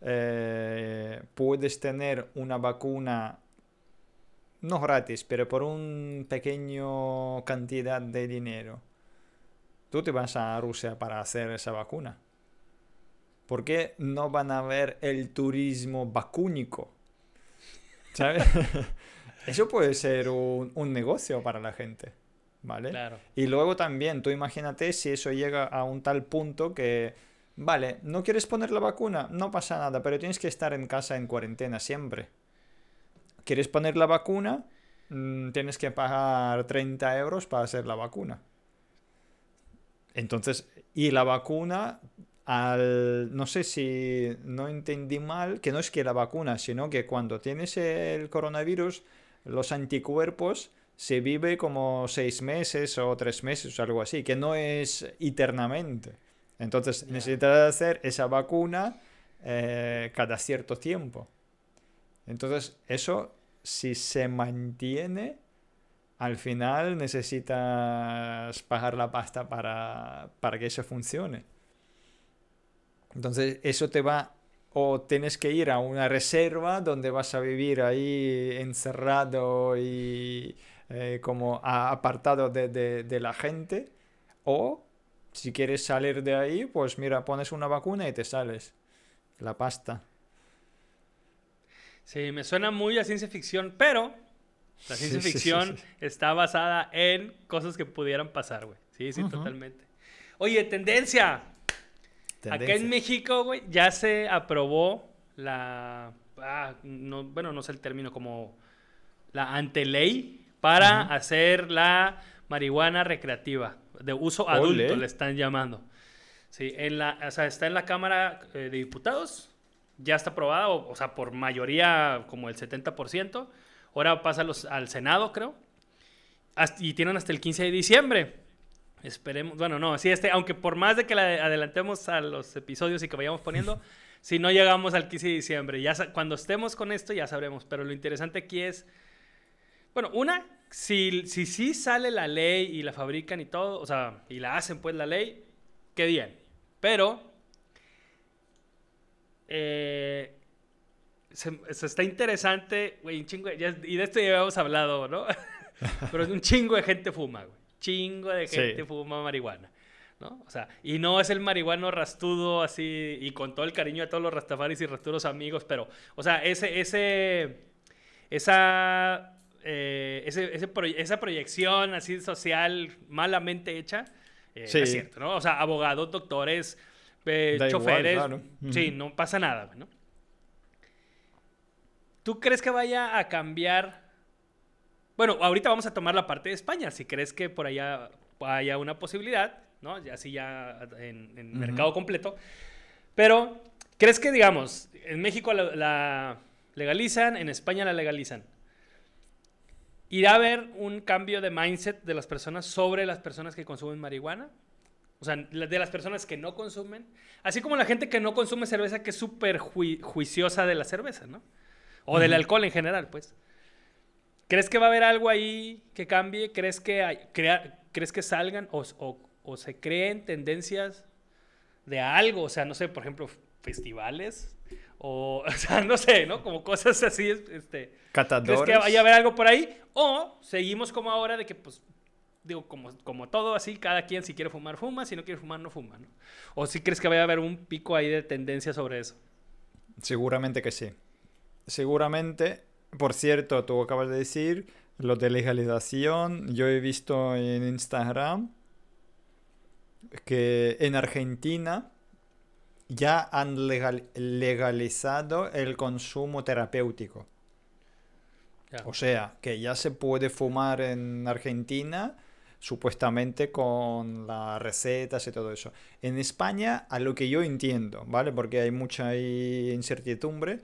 eh, puedes tener una vacuna no gratis, pero por un pequeño cantidad de dinero, tú te vas a Rusia para hacer esa vacuna. ¿Por qué no van a ver el turismo vacúnico? ¿Sabes? Eso puede ser un, un negocio para la gente, ¿vale? Claro. Y luego también, tú imagínate si eso llega a un tal punto que, vale, no quieres poner la vacuna, no pasa nada, pero tienes que estar en casa en cuarentena siempre. ¿Quieres poner la vacuna? Mm, tienes que pagar 30 euros para hacer la vacuna. Entonces, y la vacuna, al, no sé si no entendí mal, que no es que la vacuna, sino que cuando tienes el coronavirus, los anticuerpos se vive como seis meses o tres meses o algo así, que no es eternamente. Entonces Ya. necesitas hacer esa vacuna eh, cada cierto tiempo. Entonces eso, si se mantiene, al final necesitas pagar la pasta para, para que eso funcione. Entonces eso te va o tienes que ir a una reserva donde vas a vivir ahí encerrado y eh, como apartado de, de- de la gente. O si quieres salir de ahí, pues mira, pones una vacuna y te sales. La pasta. Sí, me suena muy a ciencia ficción, pero la ciencia sí, ficción sí. está basada en cosas que pudieran pasar, güey. Sí, sí, totalmente. Oye, tendencia. Acá Tendencia. en México, güey, ya se aprobó la. ah, no, bueno, no sé el término, como la anteley para hacer la marihuana recreativa, de uso adulto, Ole. le están llamando. Sí, en la, o sea, está en la Cámara eh, de Diputados, ya está aprobada, o, o sea, por mayoría como el 70%. Ahora pasa los- al Senado, creo. Hasta- y tienen hasta el 15 de diciembre. Esperemos, bueno, no, sí, este, aunque por más de que la adelantemos a los episodios y que vayamos poniendo, si no llegamos al 15 de diciembre, ya cuando estemos con esto ya sabremos, pero lo interesante aquí es, bueno, una, si, si sí sale la ley y la fabrican y todo, o sea, y la hacen pues la ley, qué bien, pero eh, se, se está interesante, güey, un chingo, de- ya- y de esto ya habíamos hablado, ¿no? pero un chingo de gente fuma, güey, chingo de Sí. gente fuma marihuana. ¿no? O sea, y no es el marihuano rastudo así, y con todo el cariño a todos los rastafaris y rastudos amigos, pero, o sea, ese, ese, esa, eh, ese, ese proye- esa proyección así social malamente hecha, eh, Sí. es cierto, ¿no? O sea, abogados, doctores, eh, igual, choferes, claro. sí, no pasa nada, ¿no? ¿Tú crees que vaya a cambiar? Bueno, ahorita vamos a tomar la parte de España, si crees que por allá haya una posibilidad, ¿no? Ya así ya en, en mercado completo. Pero, ¿crees que, digamos, en México la, la legalizan, en España la legalizan? ¿Irá a haber un cambio de mindset de las personas sobre las personas que consumen marihuana? O sea, de las personas que no consumen. Así como la gente que no consume cerveza, que es súper jui- juiciosa de la cerveza, ¿no? O del alcohol en general, pues. ¿Crees que va a haber algo ahí que cambie? ¿Crees que, hay- crea- ¿crees que salgan o, o- o se creen tendencias de algo? O sea, no sé, por ejemplo, festivales. O, o sea, no sé, ¿no? Como cosas así, este... ¿Crees que vaya a haber algo por ahí? O seguimos como ahora de que, pues, digo, como, como todo así, cada quien si quiere fumar, fuma, si no quiere fumar, no fuma, ¿no? ¿O si crees que vaya a haber un pico ahí de tendencia sobre eso? Seguramente que sí. Seguramente, por cierto, tú acabas de decir lo de legalización. Yo he visto en Instagram que en Argentina ya han legalizado el consumo terapéutico. O sea, que ya se puede fumar en Argentina supuestamente con las recetas y todo eso. En España, a lo que yo entiendo, ¿vale? Porque hay mucha incertidumbre,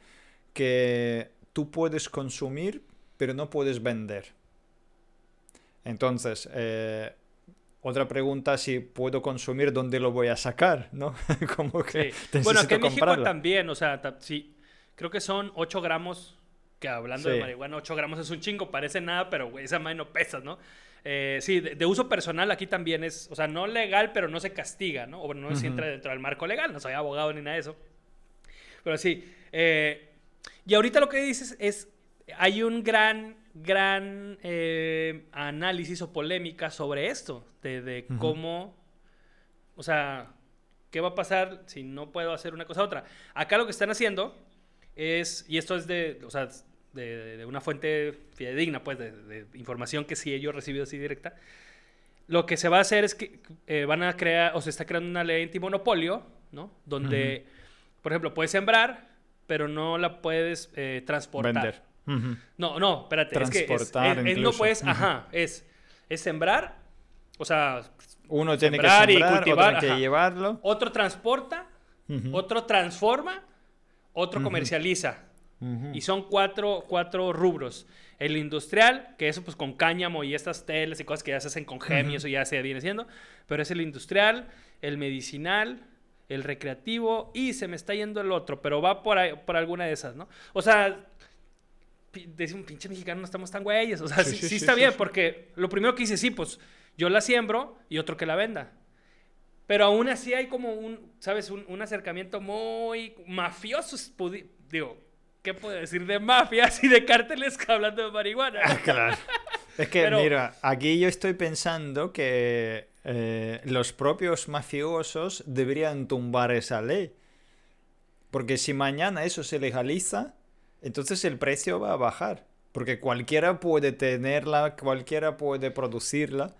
que tú puedes consumir, pero no puedes vender. Entonces, eh, otra pregunta, si puedo consumir, ¿dónde lo voy a sacar? ¿No? Como que Bueno, aquí en México también, o sea, sí, creo que son 8 gramos, que hablando de marihuana, 8 gramos es un chingo, parece nada, pero güey, esa madre no pesa, ¿no? Eh, sí, de, uso personal aquí también es, o sea, no legal, pero no se castiga, ¿no? O no entra dentro del marco legal, no soy abogado ni nada de eso. Pero sí, eh, y ahorita lo que dices es, hay un gran gran eh, análisis o polémica sobre esto, de, cómo, o sea, ¿qué va a pasar si no puedo hacer una cosa u otra? Acá lo que están haciendo es, y esto es de, o sea, de, una fuente fidedigna, pues, de, información que sí he recibido así directa, lo que se va a hacer es que eh, van a crear, o se está creando una ley antimonopolio, ¿no? Donde, por ejemplo, puedes sembrar, pero no la puedes eh, transportar. Vender. No, no, espérate. Es que es, no puedes, ajá, es, es sembrar, o sea, uno tiene que sembrar, y cultivar, otro tiene que llevarlo. Otro transporta, otro transforma, otro comercializa. Y son cuatro, cuatro rubros. El industrial, que eso pues con cáñamo y estas telas y cosas que ya se hacen con gemio, eso ya se viene siendo. Pero es el industrial, el medicinal, el recreativo y se me está yendo el otro, pero va por, por alguna de esas, ¿no? O sea, decir un pinche mexicano no estamos tan güeyes. O sea, sí, está bien, porque lo primero que dice, sí, pues yo la siembro y otro que la venda. Pero aún así hay como un, ¿sabes? Un, acercamiento muy mafioso. Digo, ¿qué puedo decir de mafias y de cárteles hablando de marihuana? Ah, claro. Es que, mira, aquí yo estoy pensando que eh, los propios mafiosos deberían tumbar esa ley. Porque si mañana eso se legaliza, entonces el precio va a bajar. Porque cualquiera puede tenerla, cualquiera puede producirla.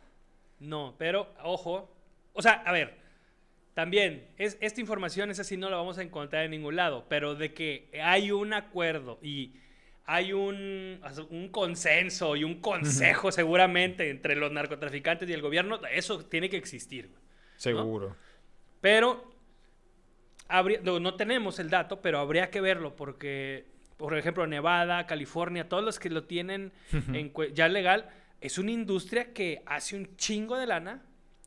No, pero ojo. O sea, a ver, también, es, esta información es así, no la vamos a encontrar en ningún lado, pero de que hay un acuerdo y hay un, un consenso y un consejo seguramente entre los narcotraficantes y el gobierno, eso tiene que existir. Seguro. Pero, habría, no tenemos el dato, pero habría que verlo porque por ejemplo, Nevada, California, todos los que lo tienen ya legal, es una industria que hace un chingo de lana.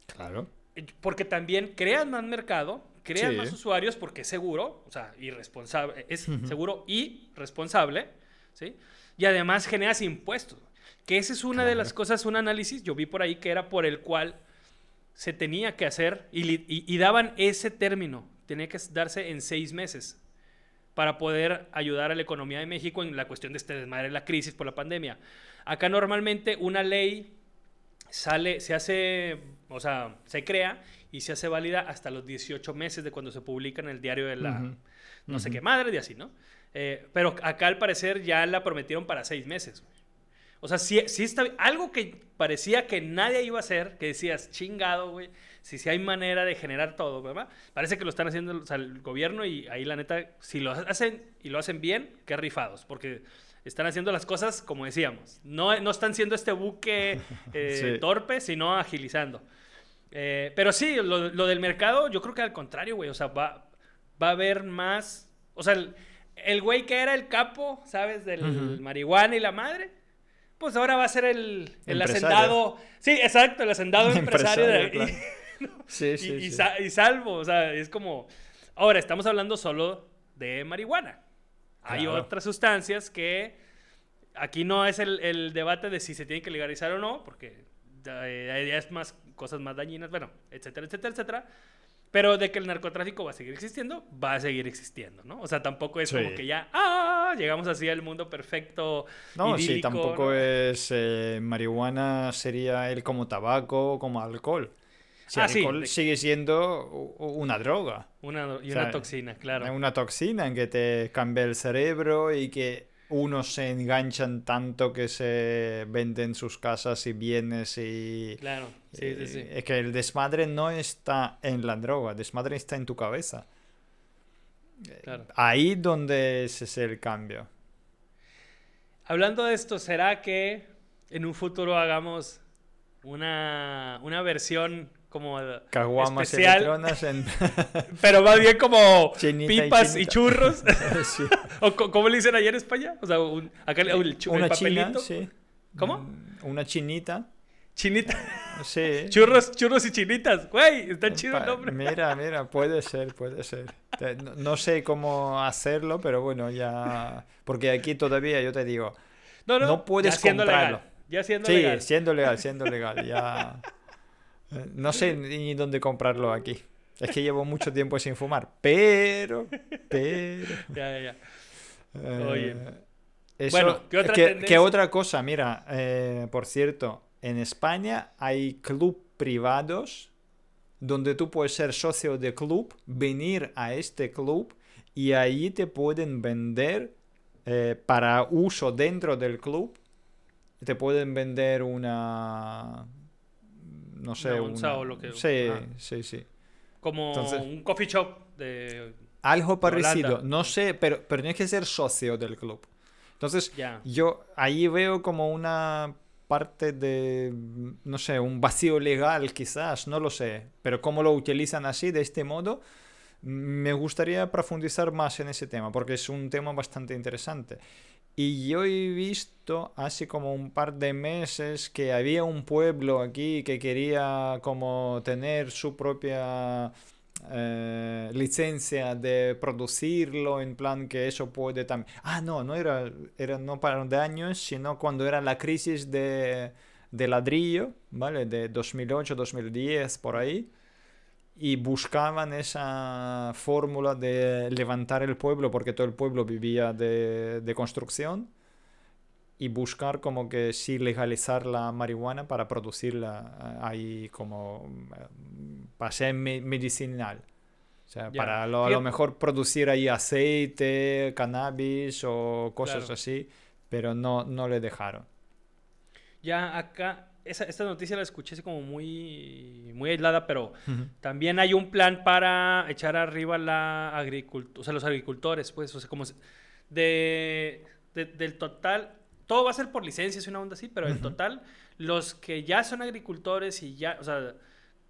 Claro. Eh, porque también crean más mercado, crean más usuarios porque es seguro, o sea, irresponsable, es seguro y responsable, ¿sí? Y además generas impuestos. Que esa es una de las cosas, un análisis, yo vi por ahí que era por el cual se tenía que hacer y daban ese término, tenía que darse en seis meses para poder ayudar a la economía de México en la cuestión de este desmadre, la crisis por la pandemia. Acá normalmente una ley sale, se hace, o sea, se crea y se hace válida hasta los 18 meses de cuando se publica en el diario de la no sé qué madre y así, ¿no? Eh, pero acá al parecer ya la prometieron para seis meses. O sea, si, si está algo que parecía que nadie iba a hacer, que decías, chingado, güey, si, si hay manera de generar todo, ¿verdad? Parece que lo están haciendo el gobierno y ahí la neta, si lo hacen y lo hacen bien, qué rifados, porque están haciendo las cosas como decíamos. No, no están siendo este buque eh, torpe, sino agilizando. Eh, pero sí, lo, lo, del mercado, yo creo que al contrario, güey, o sea, va, va a haber más, o sea, el, güey que era el capo, ¿sabes? Del marihuana y la madre pues ahora va a ser el, el hacendado. Sí, exacto, el hacendado empresario, de, sí, sí, y, y, salvo, o sea, es como. Ahora, estamos hablando solo de marihuana. Hay otras sustancias que aquí no es el, el, debate de si se tiene que legalizar o no, porque ya, es más cosas más dañinas, bueno, etcétera, etcétera, etcétera. Pero de que el narcotráfico va a seguir existiendo, va a seguir existiendo, ¿no? O sea, tampoco es Sí. como que ya, ah, llegamos así al mundo perfecto. No, sí, idílico, tampoco ¿no? es eh, marihuana sería el como tabaco o como alcohol. Si Ah, sí, alcohol sigue siendo una droga, Una, y O sea, una toxina, claro. es una toxina en que te cambia el cerebro y que unos se enganchan tanto que se venden sus casas y bienes y... Claro, sí, sí, sí. eh, Es que el desmadre no está en la droga, el desmadre está en tu cabeza. Claro. Ahí donde ese es el cambio. Hablando de esto, ¿será que en un futuro hagamos una, una versión como Caguamas especial, en... pero más bien como Chinita y pipas y, chinita. churros? Sí. ¿O cómo le dicen allá en España? O sea, un- acá el, el chu- el Una china, papelito. sí. ¿Cómo? Mm, Una chinita, Chinita. sí. Churros, churros y chinitas. Güey, está chido el nombre. Mira, mira, puede ser, puede ser. No, no sé cómo hacerlo, pero bueno, ya... Porque aquí todavía, yo te digo, No, no, no puedes ya siendo comprarlo. legal. Ya siendo sí, legal. siendo legal, siendo legal, ya... eh, No sé ni dónde comprarlo aquí. Es que llevo mucho tiempo sin fumar, pero, pero... Ya, ya, ya. Eh, Oye. eso- Bueno, ¿qué otra que- otra cosa? Mira, eh, por cierto, en España hay club privados donde tú puedes ser socio de club, venir a este club y ahí te pueden vender eh, para uso dentro del club. Te pueden vender una... No sé, Una onza una- o lo que- Sí, ah. sí, sí. Como Entonces- un coffee shop de... Algo parecido, Holanda. no sé, pero, pero tienes que ser socio del club. Entonces, yo ahí veo como una parte de, no sé, un vacío legal quizás, no lo sé, pero cómo lo utilizan así, de este modo, me gustaría profundizar más en ese tema, porque es un tema bastante interesante. Y yo he visto hace como un par de meses que había un pueblo aquí que quería como tener su propia eh, licencia de producirlo, en plan que eso puede también... Ah, no, no era, era no para de años, sino cuando era la crisis de, de ladrillo, ¿vale? De 2008, 2010, por ahí. Y buscaban esa fórmula de levantar el pueblo, porque todo el pueblo vivía de, de construcción, y buscar como que sí legalizar la marihuana para producirla eh, ahí como eh, para ser me- medicinal. O sea, para lo- a lo mejor producir ahí aceite, cannabis o cosas Claro. así, pero no, no le dejaron. Ya acá, esa, esta noticia la escuché así como muy, muy aislada, pero también hay un plan para echar arriba la agricultura, o sea, los agricultores, pues, o sea, como de- del total, todo va a ser por licencias y una onda así, pero en total, los que ya son agricultores y ya, o sea,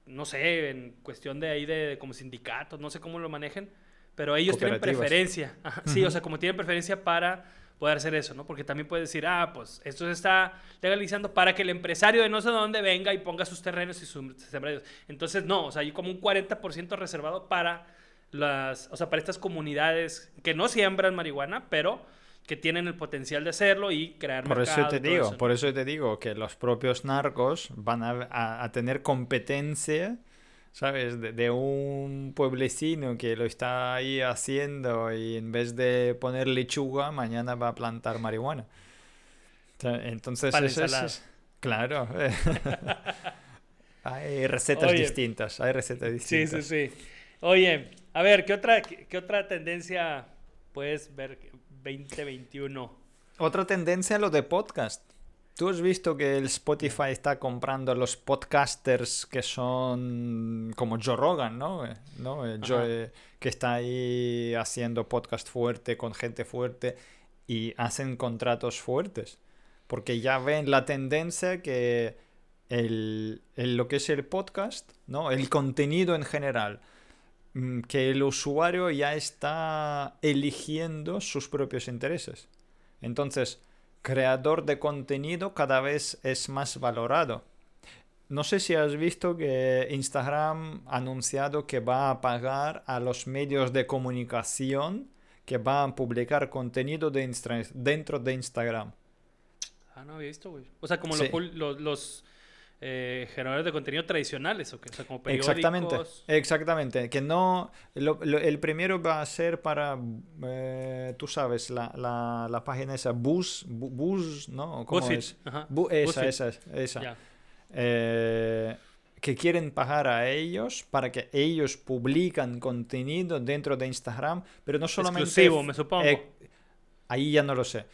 no sé, en cuestión de ahí de, como sindicatos, no sé cómo lo manejen, pero ellos tienen preferencia, Ajá, sí, o sea, como tienen preferencia para poder hacer eso, ¿no? Porque también puedes decir, ah, pues esto se está legalizando para que el empresario de no sé dónde venga y ponga sus terrenos y sus sembradíos. Entonces, no, o sea, hay como un 40% reservado para las, o sea, para estas comunidades que no siembran marihuana, pero que tienen el potencial de hacerlo y crear Por eso mercado te y todo digo, eso, ¿no? por eso te digo que los propios narcos van a, a- a tener competencia, ¿sabes? De, de un pueblecino que lo está ahí haciendo y en vez de poner lechuga, mañana va a plantar marihuana. Entonces, Para eso es- claro. hay recetas Oye. distintas, hay recetas Sí, distintas. sí, sí. Oye, a ver, ¿qué otra, qué, qué otra tendencia puedes ver 2021? Otra tendencia lo de podcast. Tú has visto que el Spotify está comprando a los podcasters que son como Joe Rogan, ¿no? Eh, ¿No? Eh, Joe, eh, que está ahí haciendo podcast fuerte con gente fuerte y hacen contratos fuertes. Porque ya ven la tendencia que el, el- lo que es el podcast, ¿no? El contenido en general, que el usuario ya está eligiendo sus propios intereses. Entonces, creador de contenido cada vez es más valorado. No sé si has visto que Instagram ha anunciado que va a pagar a los medios de comunicación que van a publicar contenido de dentro de Instagram. Ah, no había visto, güey. O sea, como Sí. los, eh, generadores de contenido tradicionales, o, que, o sea, como periódicos. Exactamente, exactamente. Que no, lo- lo- el primero va a ser para, eh, tú sabes, la, la, la página esa, Buzz, Bu- Buzz, ¿no? ¿Cómo BuzzFeed, es? ajá. Bu- esa, esa, esa. Eh, que quieren pagar a ellos para que ellos publican contenido dentro de Instagram, pero no solamente... Exclusivo, me supongo. Eh, ahí ya no lo sé.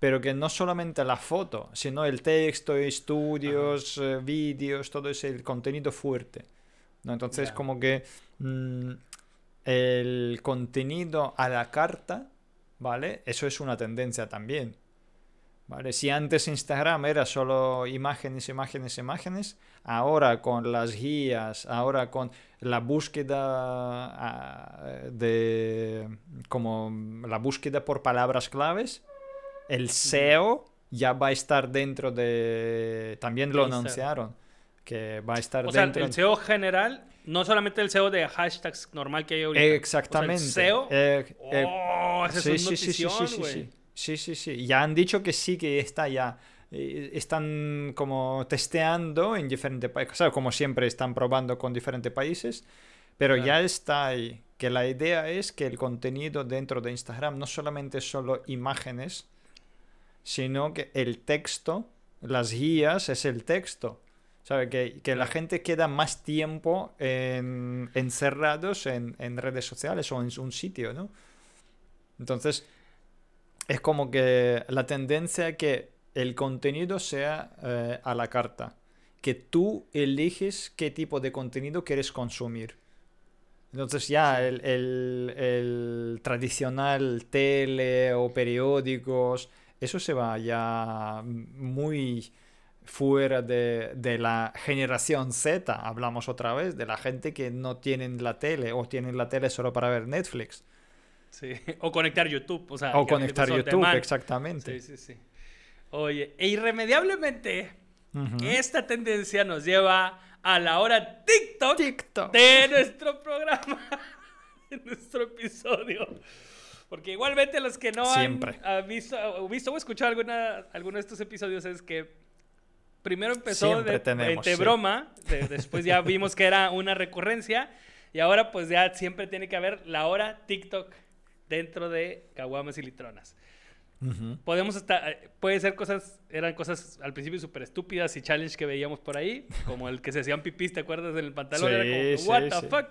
Pero que no solamente la foto, sino el texto, estudios, eh, vídeos, todo ese el contenido fuerte. ¿no? Entonces, como que mm, el contenido a la carta, ¿vale? Eso es una tendencia también. ¿Vale? Si antes Instagram era solo imágenes, imágenes, imágenes, ahora con las guías, ahora con la búsqueda ah, de como la búsqueda por palabras claves, el SEO ya va a estar dentro de también lo Instagram. anunciaron que va a estar O sea, dentro el SEO general, no solamente el SEO de hashtags normal que hay ahorita. O sea, el Exactamente. SEO. Eh, eh, oh, ese sí, es un sí, sí, sí, sí, sí, sí. Sí. Ya han dicho que sí, que está ya. eh, Están como testeando en diferentes países. Claro, como siempre están probando con diferentes países. Pero Claro. ya está ahí. Que la idea es que el contenido dentro de Instagram no solamente solo imágenes, sino que el texto, las guías es el texto. ¿Sabe? Que, que la gente queda más tiempo en- encerrados en, en redes sociales o en un sitio, ¿no? Entonces, es como que la tendencia que el contenido sea eh, a la carta. Que tú eliges qué tipo de contenido quieres consumir. Entonces ya el, el- el tradicional tele o periódicos, eso se va ya muy fuera de, de la generación Z. Hablamos otra vez de la gente que no tienen la tele o tienen la tele solo para ver Netflix. Sí. O conectar YouTube. O, sea, O conectar on YouTube, exactamente. Sí, sí, sí. Oye, e irremediablemente, esta tendencia nos lleva a la hora TikTok, TikTok. de nuestro programa, de nuestro episodio. Porque igualmente los que no Siempre. han ah, visto, o visto o escuchado alguna, alguno de estos episodios es que primero empezó de, tenemos, de sí. broma, de- después ya vimos que era una recurrencia y ahora pues ya siempre tiene que haber la hora TikTok dentro de Caguamas y Litronas Ujú. podemos estar, eh, puede ser cosas, eran cosas al principio súper estúpidas y challenge que veíamos por ahí, como el que se hacían pipís, ¿te acuerdas? En el pantalón, era como, Sí, what sí, the sí. fuck.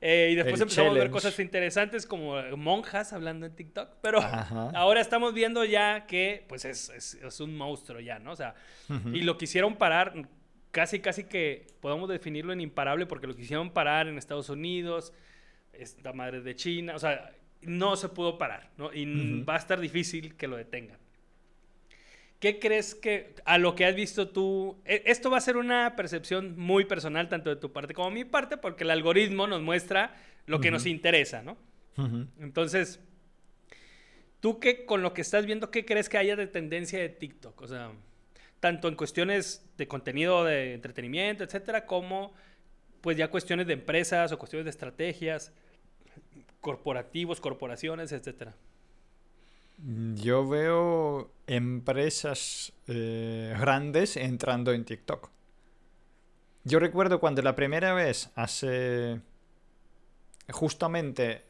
Eh, y después El empezamos a ver cosas interesantes como monjas hablando en TikTok, pero Ajá. ahora estamos viendo ya que pues es, es, es un monstruo ya, ¿no? O sea, y lo quisieron parar, casi, casi que podemos definirlo en imparable porque lo quisieron parar en Estados Unidos, esta madre de China, o sea, no se pudo parar, ¿no? Y va a estar difícil que lo detengan. ¿Qué crees que, a lo que has visto tú, e- esto va a ser una percepción muy personal, tanto de tu parte como de mi parte, porque el algoritmo nos muestra lo que nos interesa, ¿no? Entonces, ¿tú qué con lo que estás viendo, qué crees que haya de tendencia de TikTok? O sea, tanto en cuestiones de contenido de entretenimiento, etcétera, como pues ya cuestiones de empresas o cuestiones de estrategias, corporativos, corporaciones, etcétera. Yo veo empresas eh, grandes entrando en TikTok. Yo recuerdo cuando la primera vez, hace justamente,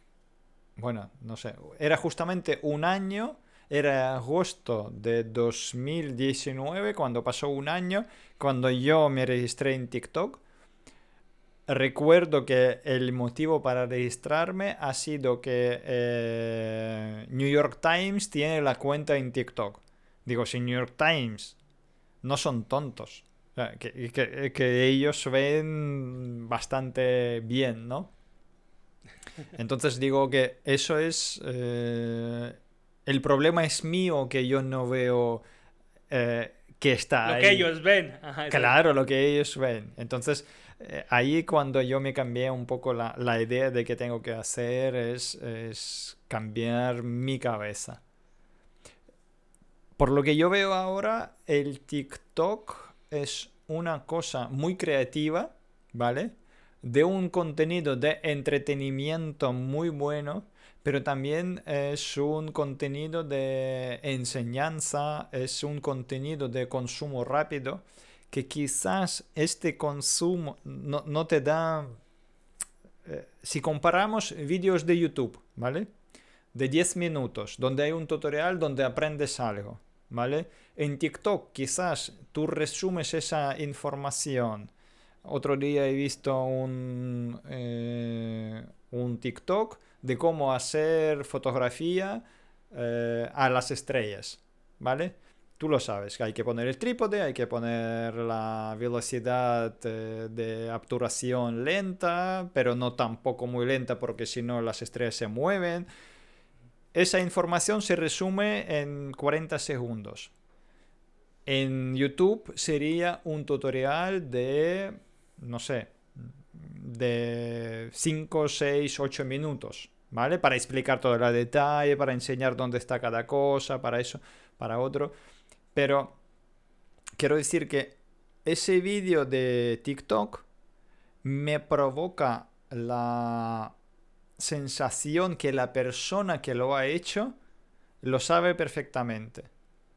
bueno, no sé, era justamente un año, era agosto de 2019, cuando pasó un año, cuando yo me registré en TikTok. Recuerdo que el motivo para registrarme ha sido que eh, New York Times tiene la cuenta en TikTok. Digo, si New York Times no son tontos. O sea, que, que- que ellos ven bastante bien, ¿no? Entonces digo que eso es... eh, el problema es mío que yo no veo eh, que está Lo ahí. que ellos ven. Ajá. Claro, lo que ellos ven. Entonces, eh, ahí cuando yo me cambié un poco la, la idea de que tengo que hacer es, es cambiar mi cabeza. Por lo que yo veo ahora, el TikTok es una cosa muy creativa, ¿vale? De un contenido de entretenimiento muy bueno, pero también es un contenido de enseñanza, es un contenido de consumo rápido que quizás este consumo no, no te da... eh, si comparamos vídeos de YouTube, ¿vale? De 10 minutos, donde hay un tutorial donde aprendes algo, ¿vale? En TikTok quizás tú resumes esa información. Otro día he visto un, eh, un TikTok de cómo hacer fotografía eh, a las estrellas, ¿vale? Tú lo sabes, hay que poner el trípode, hay que poner la velocidad eh, de obturación lenta, pero no tampoco muy lenta porque si no las estrellas se mueven. Esa información se resume en 40 segundos. En YouTube sería un tutorial de, no sé, de 5, 6, 8 minutos, ¿vale? Para explicar todo el detalle, para enseñar dónde está cada cosa, para eso, para otro. Pero quiero decir que ese vídeo de TikTok me provoca la sensación que la persona que lo ha hecho lo sabe perfectamente.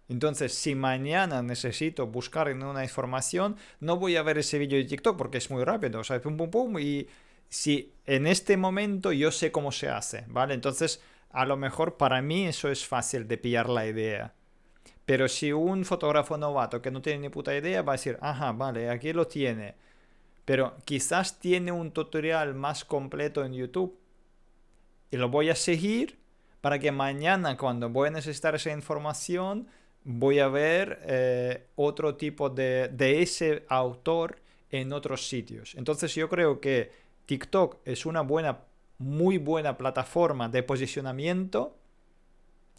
Entonces, si mañana necesito buscar en una información, no voy a ver ese vídeo de TikTok porque es muy rápido, o sea, pum, pum, pum, y si en este momento yo sé cómo se hace, ¿vale? Entonces, a lo mejor para mí eso es fácil de pillar la idea. Pero si un fotógrafo novato que no tiene ni puta idea va a decir, ajá, vale, aquí lo tiene. Pero quizás tiene un tutorial más completo en YouTube. Y lo voy a seguir para que mañana cuando voy a necesitar esa información voy a ver eh, otro tipo de, de ese autor en otros sitios. Entonces yo creo que TikTok es una buena, muy buena plataforma de posicionamiento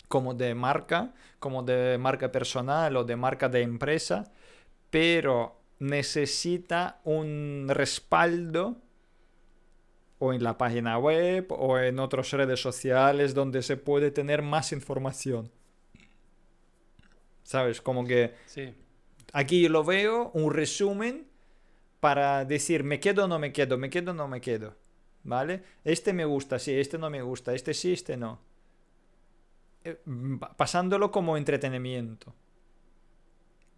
como de marca, como de marca personal o de marca de empresa, pero necesita un respaldo o en la página web o en otras redes sociales donde se puede tener más información. ¿Sabes? Como que Sí. aquí lo veo, un resumen para decir me quedo o no me quedo, me quedo o no me quedo. ¿Vale? Este me gusta, sí, este no me gusta, este sí, este no. Eh, mm, pa- Pasándolo como entretenimiento.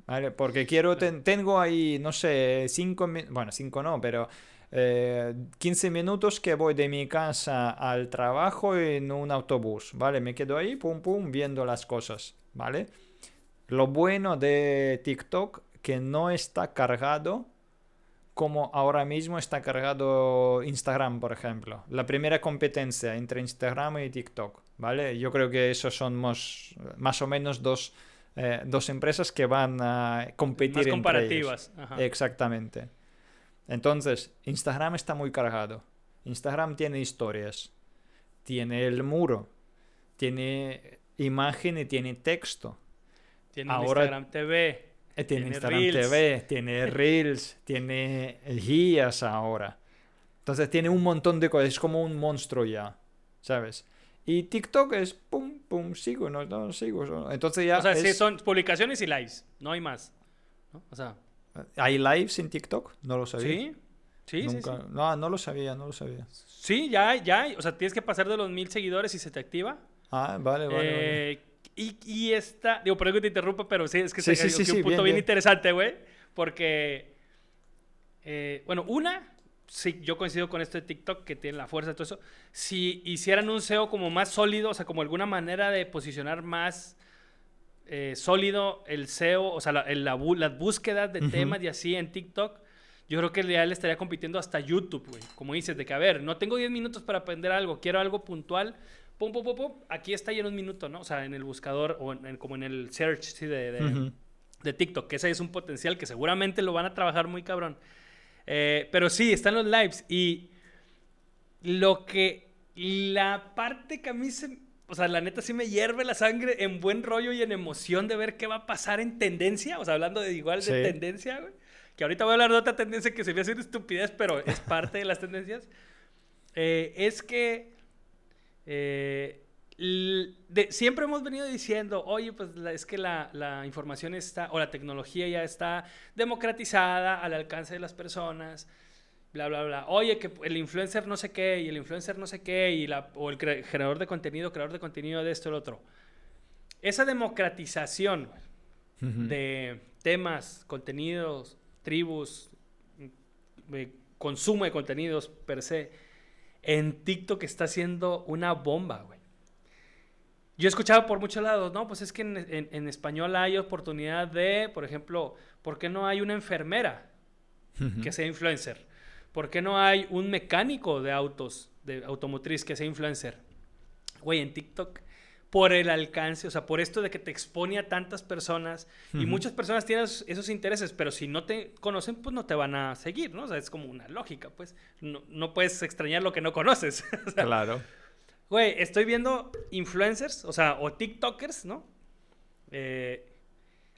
¿Vale? Porque quiero, ten- tengo ahí, no sé, 5 bueno, 5 no, pero eh, 15 minutos que voy de mi casa al trabajo en un autobús, ¿vale? Me quedo ahí, pum, pum, viendo las cosas, ¿vale? Lo bueno de TikTok que no está cargado como ahora mismo está cargado Instagram, por ejemplo. La primera competencia entre Instagram y TikTok, ¿vale? Yo creo que esos son más, más o menos dos, eh, dos empresas que van a competir Más entre comparativas. ellos. Ajá. Exactamente. Entonces, Instagram está muy cargado. Instagram tiene historias, tiene el muro, tiene imagen y tiene texto. Tiene ahora- Instagram TV. Eh, Tiene, Tiene Instagram Reels. TV, tiene Reels, tiene guías ahora. Entonces tiene un montón de cosas, es como un monstruo ya, ¿sabes? Y TikTok es pum, pum, sigo, no, no sigo. no. Entonces ya O sea, sí, es- son publicaciones y lives. No hay más. ¿no? O sea, ¿Hay lives en TikTok? No lo sabía. sí. Sí, sí, sí. Nunca- No, no lo sabía, no lo sabía. Sí, ya hay, ya hay. O sea, tienes que pasar de los mil seguidores y se te activa. Ah, vale, vale. vale. Eh, y, y esta, digo, perdón que te interrumpa, pero sí, es que Sí, es sí, sí, un sí, punto bien, bien, bien. interesante, güey. Porque, eh, bueno, una, sí, yo coincido con esto de TikTok, que tiene la fuerza y todo eso. Si hicieran un SEO como más sólido, o sea, como alguna manera de posicionar más eh, sólido el SEO, o sea, la, el- la bu- las búsquedas de temas y así en TikTok, yo creo que ya le estaría compitiendo hasta YouTube, güey. Como dices, de que, a ver, no tengo 10 minutos para aprender algo, quiero algo puntual. Pum, pum, pum, pum, aquí está ya en un minuto, ¿no? O sea, en el buscador o en- en- como en el search, sí, de, de TikTok, que ese es un potencial que seguramente lo van a trabajar muy cabrón. Eh, pero sí, están los lives y lo que, la parte que a mí se, o sea, la neta sí me hierve la sangre en buen rollo y en emoción de ver qué va a pasar en tendencia, o sea, hablando de igual de Sí. tendencia, güey. Que ahorita voy a hablar de otra tendencia que se me hace una estupidez, pero es parte de las tendencias. Eh, es que eh, de- siempre hemos venido diciendo, oye, pues la- es que la, la información está, o la tecnología ya está democratizada al alcance de las personas, bla, bla, bla. Oye, que el influencer no sé qué, y el influencer no sé qué, y la, o el cre- generador de contenido, creador de contenido de esto lo otro. Esa democratización de temas, contenidos tribus, consumo de contenidos per se, en TikTok está siendo una bomba, güey. Yo he escuchado por muchos lados, no, pues es que en, español hay oportunidad de, por ejemplo, ¿por qué no hay una enfermera que sea influencer? ¿Por qué no hay un mecánico de autos, de automotriz que sea influencer? Güey, en TikTok, por el alcance, o sea, por esto de que te expone a tantas personas y muchas personas tienen esos, intereses, pero si no te conocen, pues no te van a seguir, ¿no? O sea, es como una lógica, pues. No, no puedes extrañar lo que no conoces. claro. Güey, estoy viendo influencers, o sea, o TikTokers, ¿no? Eh,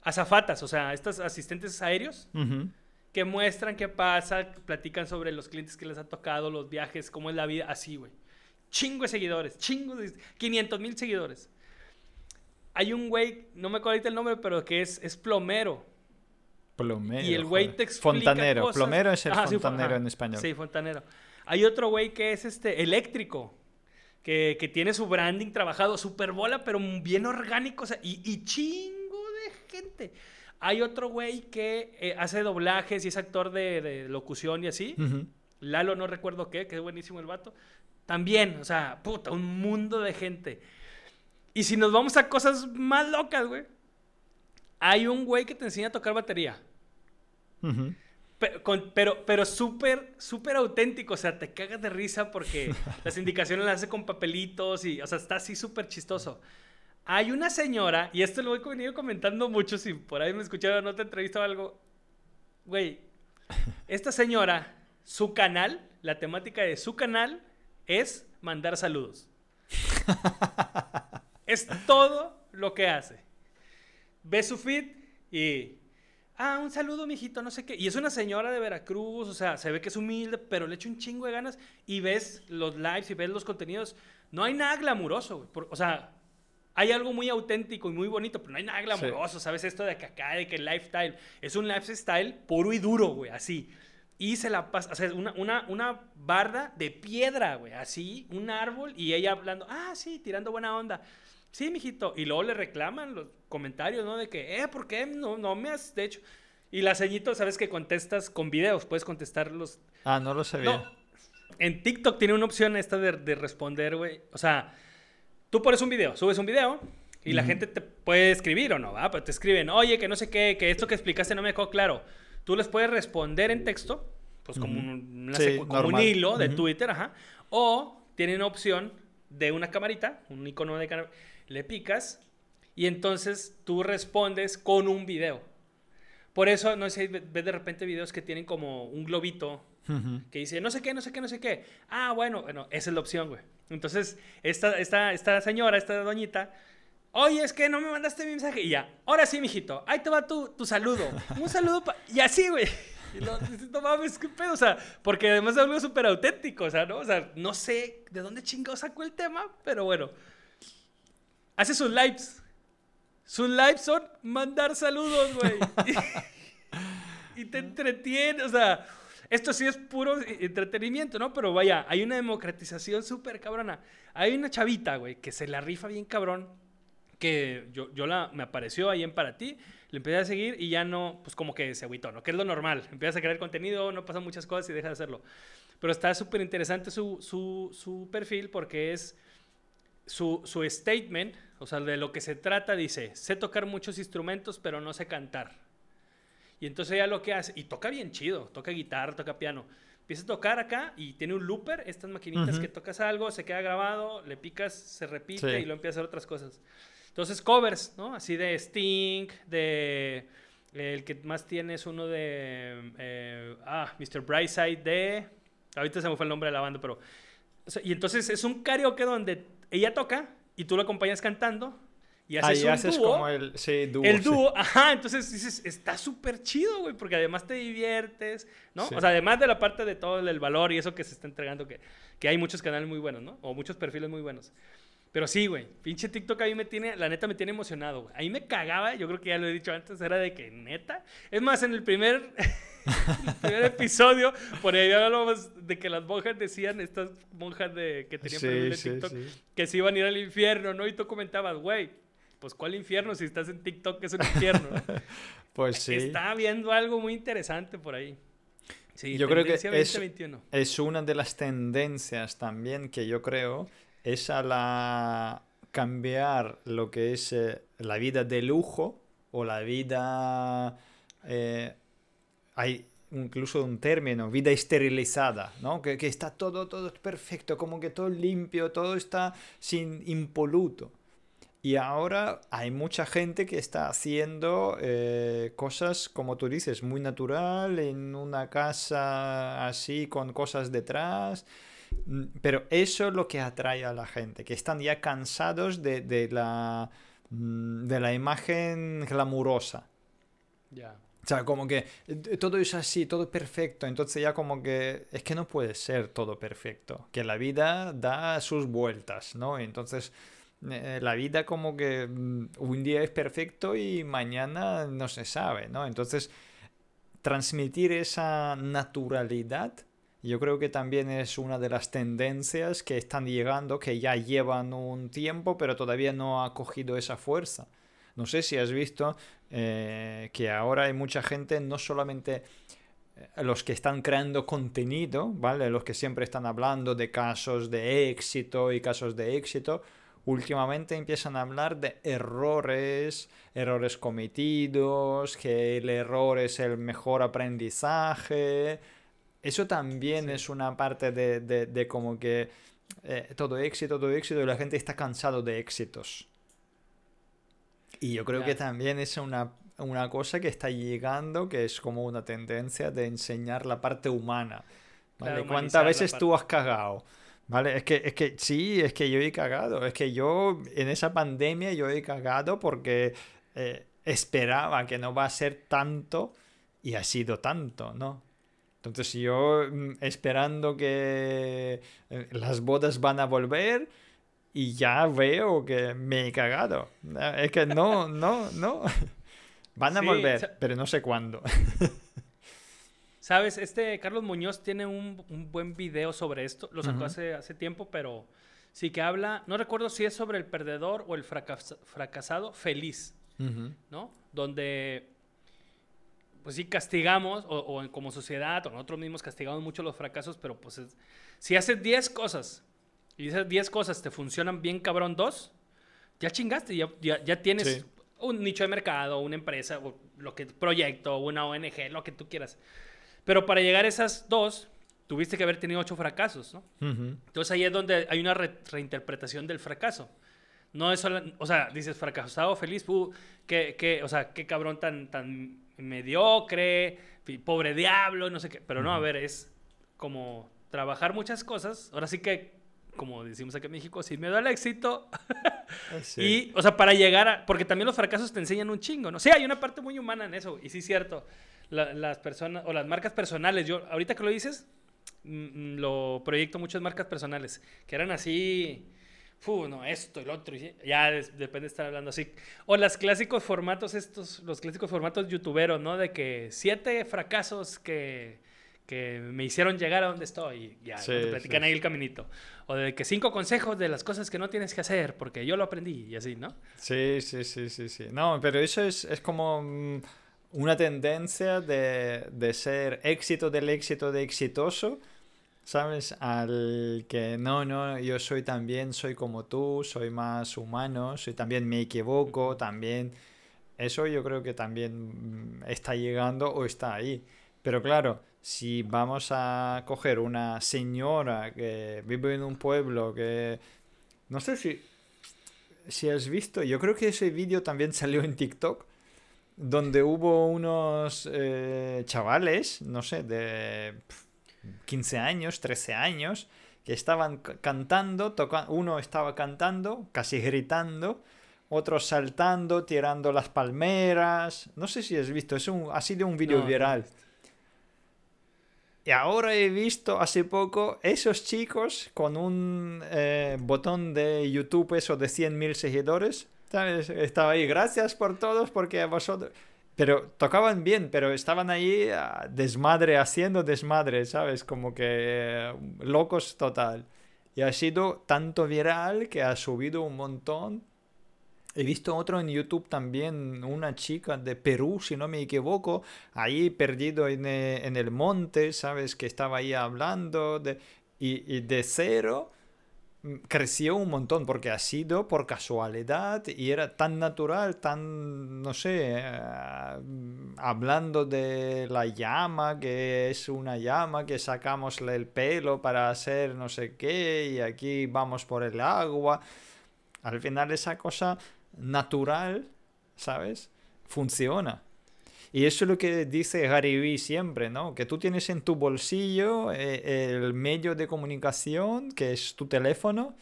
azafatas, o sea, estos asistentes aéreos que muestran qué pasa, platican sobre los clientes que les ha tocado, los viajes, cómo es la vida, así, güey. Chingo de seguidores, chingo de... 500 mil seguidores. Hay un güey, no me acuerdo ahorita el nombre, pero que es, es plomero. Plomero. Y el güey te explica Fontanero. Plomero es el fontanero en español. Sí, fontanero. Hay otro güey que es este eléctrico que, tiene su branding trabajado, super bola, pero bien orgánico, o sea, y, chingo de gente. Hay otro güey que eh, hace doblajes y es actor de, locución y así. Lalo, no recuerdo qué, que es buenísimo el vato. También, o sea, puta, un mundo de gente. Y si nos vamos a cosas más locas, güey. Hay un güey que te enseña a tocar batería. Pero, pero, súper, súper auténtico. O sea, te cagas de risa porque las indicaciones las hace con papelitos y, o sea, está así súper chistoso. Hay una señora, y esto lo he venido comentando mucho, si por ahí me escucharon, no te entrevistado algo. Güey, esta señora, su canal, la temática de su canal es mandar saludos. es todo lo que hace. Ve su feed y ah, un saludo, mijito, no sé qué. Y es una señora de Veracruz, o sea, se ve que es humilde, pero le echa un chingo de ganas. Y ves los lives y ves los contenidos. No hay nada glamuroso, güey. o sea, hay algo muy auténtico y muy bonito, pero no hay nada glamuroso, ¿sabes? Esto de que acá, de que el lifestyle. Es un lifestyle puro y duro, güey, así. Y se la pasa, o sea, una, una, una barda de piedra, güey, así, un árbol, y ella hablando, ah, sí, tirando buena onda. Sí, mijito. Y luego le reclaman los comentarios, ¿no? De que, eh, ¿por qué no, no me has de hecho? Y la ceñito, sabes que contestas con videos, puedes contestarlos. Ah, no lo sabía. No. En TikTok tiene una opción esta de, de responder, güey. O sea, tú pones un video, subes un video y la gente te puede escribir o no, ¿va? Pero te escriben, oye, que no sé qué, que esto que explicaste no me quedó claro. Tú les puedes responder en texto, pues como, un, como un hilo de Twitter, ajá. O tienen opción de una camarita, un icono de cámara le picas y entonces tú respondes con un video. Por eso, no sé si ves de repente videos que tienen como un globito que dice no sé qué, no sé qué, no sé qué. Ah, bueno, bueno, esa es la opción, güey. Entonces, esta, esta, esta señora, esta doñita, oye, es que no me mandaste mi mensaje. Y ya, ahora sí, mijito, ahí te va tu, tu saludo. Un saludo, y así, güey. Y no, no mames, qué pedo, o sea, porque además es algo súper auténtico, o sea, ¿no? O sea, no sé de dónde chingados sacó el tema, pero bueno hace sus lives. Sus lives son mandar saludos, güey. y, te entretiene, o sea, esto sí es puro entretenimiento, ¿no? Pero vaya, hay una democratización súper cabrona. Hay una chavita, güey, que se la rifa bien cabrón, que yo, yo la, me apareció ahí en Para Ti, le empecé a seguir y ya no, pues como que se agüitó, ¿no? Que es lo normal. Empiezas a crear contenido, no pasan muchas cosas y deja de hacerlo. Pero está súper interesante su, su, su perfil porque es su, su statement o sea, de lo que se trata dice, sé tocar muchos instrumentos, pero no sé cantar. Y entonces ella lo que hace, y toca bien chido, toca guitarra, toca piano. Empieza a tocar acá y tiene un looper, estas maquinitas que tocas algo, se queda grabado, le picas, se repite y lo empieza a hacer otras cosas. Entonces covers, ¿no? Así de Sting, de... El que más tiene es uno de... Eh, ah, Mr. Brightside de... Ahorita se me fue el nombre de la banda, pero... y entonces es un karaoke donde ella toca y tú lo acompañas cantando y haces Ahí un haces dúo. como el, sí, dúo, el dúo, ajá, entonces dices, está súper chido, güey, porque además te diviertes, ¿no? O sea, además de la parte de todo el valor y eso que se está entregando, que, que hay muchos canales muy buenos, ¿no? O muchos perfiles muy buenos. Pero sí, güey, pinche TikTok ahí me tiene, la neta me tiene emocionado, güey. Ahí me cagaba, yo creo que ya lo he dicho antes, era de que neta. Es más, en el primer... el primer episodio, por ahí hablábamos de que las monjas decían, estas monjas de, que tenían sí, TikTok, que se iban a ir al infierno, ¿no? Y tú comentabas, güey, pues ¿cuál infierno? Si estás en TikTok es un infierno. pues sí. Está viendo algo muy interesante por ahí. Sí, yo creo que es, es, una de las tendencias también que yo creo es a la cambiar lo que es eh, la vida de lujo o la vida eh, hay incluso un término, vida esterilizada, ¿no? Que, que, está todo, todo perfecto, como que todo limpio, todo está sin impoluto. Y ahora hay mucha gente que está haciendo eh, cosas, como tú dices, muy natural, en una casa así, con cosas detrás. Mm, pero eso es lo que atrae a la gente, que están ya cansados de, de la, mm, de la imagen glamurosa. Ya. O sea, como que eh, todo es así, todo es perfecto. Entonces ya como que es que no puede ser todo perfecto. Que la vida da sus vueltas, ¿no? Entonces eh, la vida como que mm, un día es perfecto y mañana no se sabe, ¿no? Entonces transmitir esa naturalidad yo creo que también es una de las tendencias que están llegando, que ya llevan un tiempo, pero todavía no ha cogido esa fuerza. No sé si has visto eh, que ahora hay mucha gente, no solamente eh, los que están creando contenido, ¿vale? Los que siempre están hablando de casos de éxito y casos de éxito, últimamente empiezan a hablar de errores, errores cometidos, que el error es el mejor aprendizaje. Eso también es una parte de, de, como que eh, todo éxito, todo éxito, y la gente está cansado de éxitos. Y yo creo que también es una, una, cosa que está llegando, que es como una tendencia de enseñar la parte humana. ¿vale? ¿Cuántas veces tú has cagado? ¿Vale? Es que, es que sí, es que yo he cagado. Es que yo en esa pandemia yo he cagado porque eh, esperaba que no va a ser tanto y ha sido tanto, ¿no? Entonces yo mm, esperando que eh, las bodas van a volver y ya veo que me he cagado. Es que no, no, no. Van a volver, pero no sé cuándo. Sabes, este Carlos Muñoz tiene un, buen video sobre esto. Lo sacó hace, hace tiempo, pero sí que habla, no recuerdo si es sobre el perdedor o el fracasado feliz, ¿no? Donde, pues sí, castigamos, o, como sociedad, o nosotros mismos castigamos mucho los fracasos, pero pues si haces 10 cosas y esas 10 cosas te funcionan bien cabrón dos, ya chingaste, ya, ya, tienes un nicho de mercado, una empresa, o lo que proyecto, una ONG, lo que tú quieras. Pero para llegar a esas dos, tuviste que haber tenido ocho fracasos, ¿no? Entonces ahí es donde hay una reinterpretación del fracaso. No es solo, o sea, dices fracasado, feliz, uh, que, o sea, qué cabrón tan, tan mediocre, pobre diablo, no sé qué. Pero no, a ver, es como trabajar muchas cosas. Ahora sí que como decimos aquí en México, sin miedo al éxito. Ah, y, o sea, para llegar a... Porque también los fracasos te enseñan un chingo, ¿no? Sí, hay una parte muy humana en eso, y sí es cierto. las personas, o las marcas personales, yo, ahorita que lo dices, mm, mm, lo proyecto muchas marcas personales, que eran así... Fu, no, esto y lo otro, ya depende de estar hablando así. O los clásicos formatos estos, los clásicos formatos youtuberos, ¿no? De que siete fracasos que que me hicieron llegar a donde estoy. Ya, sí, platican ahí el caminito. O de que cinco consejos de las cosas que no tienes que hacer, porque yo lo aprendí y así, ¿no? Sí, sí, sí, sí, sí. No, pero eso es, es como mm, una tendencia de, de, ser éxito del éxito de exitoso, ¿sabes? Al que no, no, yo soy también, soy como tú, soy más humano, soy también me equivoco, también... Eso yo creo que también mm, está llegando o está ahí. Pero claro, si vamos a coger una señora que vive en un pueblo que... No sé si, si has visto, yo creo que ese vídeo también salió en TikTok, donde hubo unos eh, chavales, no sé, de 15 años, 13 años, que estaban cantando, toca uno estaba cantando, casi gritando, otro saltando, tirando las palmeras. No sé si has visto, es un, ha sido un vídeo viral. Y ahora he visto hace poco esos chicos con un eh, botón de YouTube, eso de 100.000 seguidores. ¿sabes? Estaba ahí, gracias por todos, porque vosotros. Pero tocaban bien, pero estaban ahí ah, desmadre, haciendo desmadre, ¿sabes? Como que eh, locos total. Y ha sido tanto viral que ha subido un montón. He visto otro en YouTube también, una chica de Perú, si no me equivoco, ahí perdido en, eh, el monte, ¿sabes? Que estaba ahí hablando y, y de cero creció un montón porque ha sido por casualidad y era tan natural, tan, no sé, eh, hablando de la llama, que es una llama, que sacamos el pelo para hacer no sé qué y aquí vamos por el agua. Al final esa cosa natural, ¿sabes? Funciona. Y eso es lo que dice Gary Vee siempre, ¿no? Que tú tienes en tu bolsillo eh, el medio de comunicación, que es tu teléfono,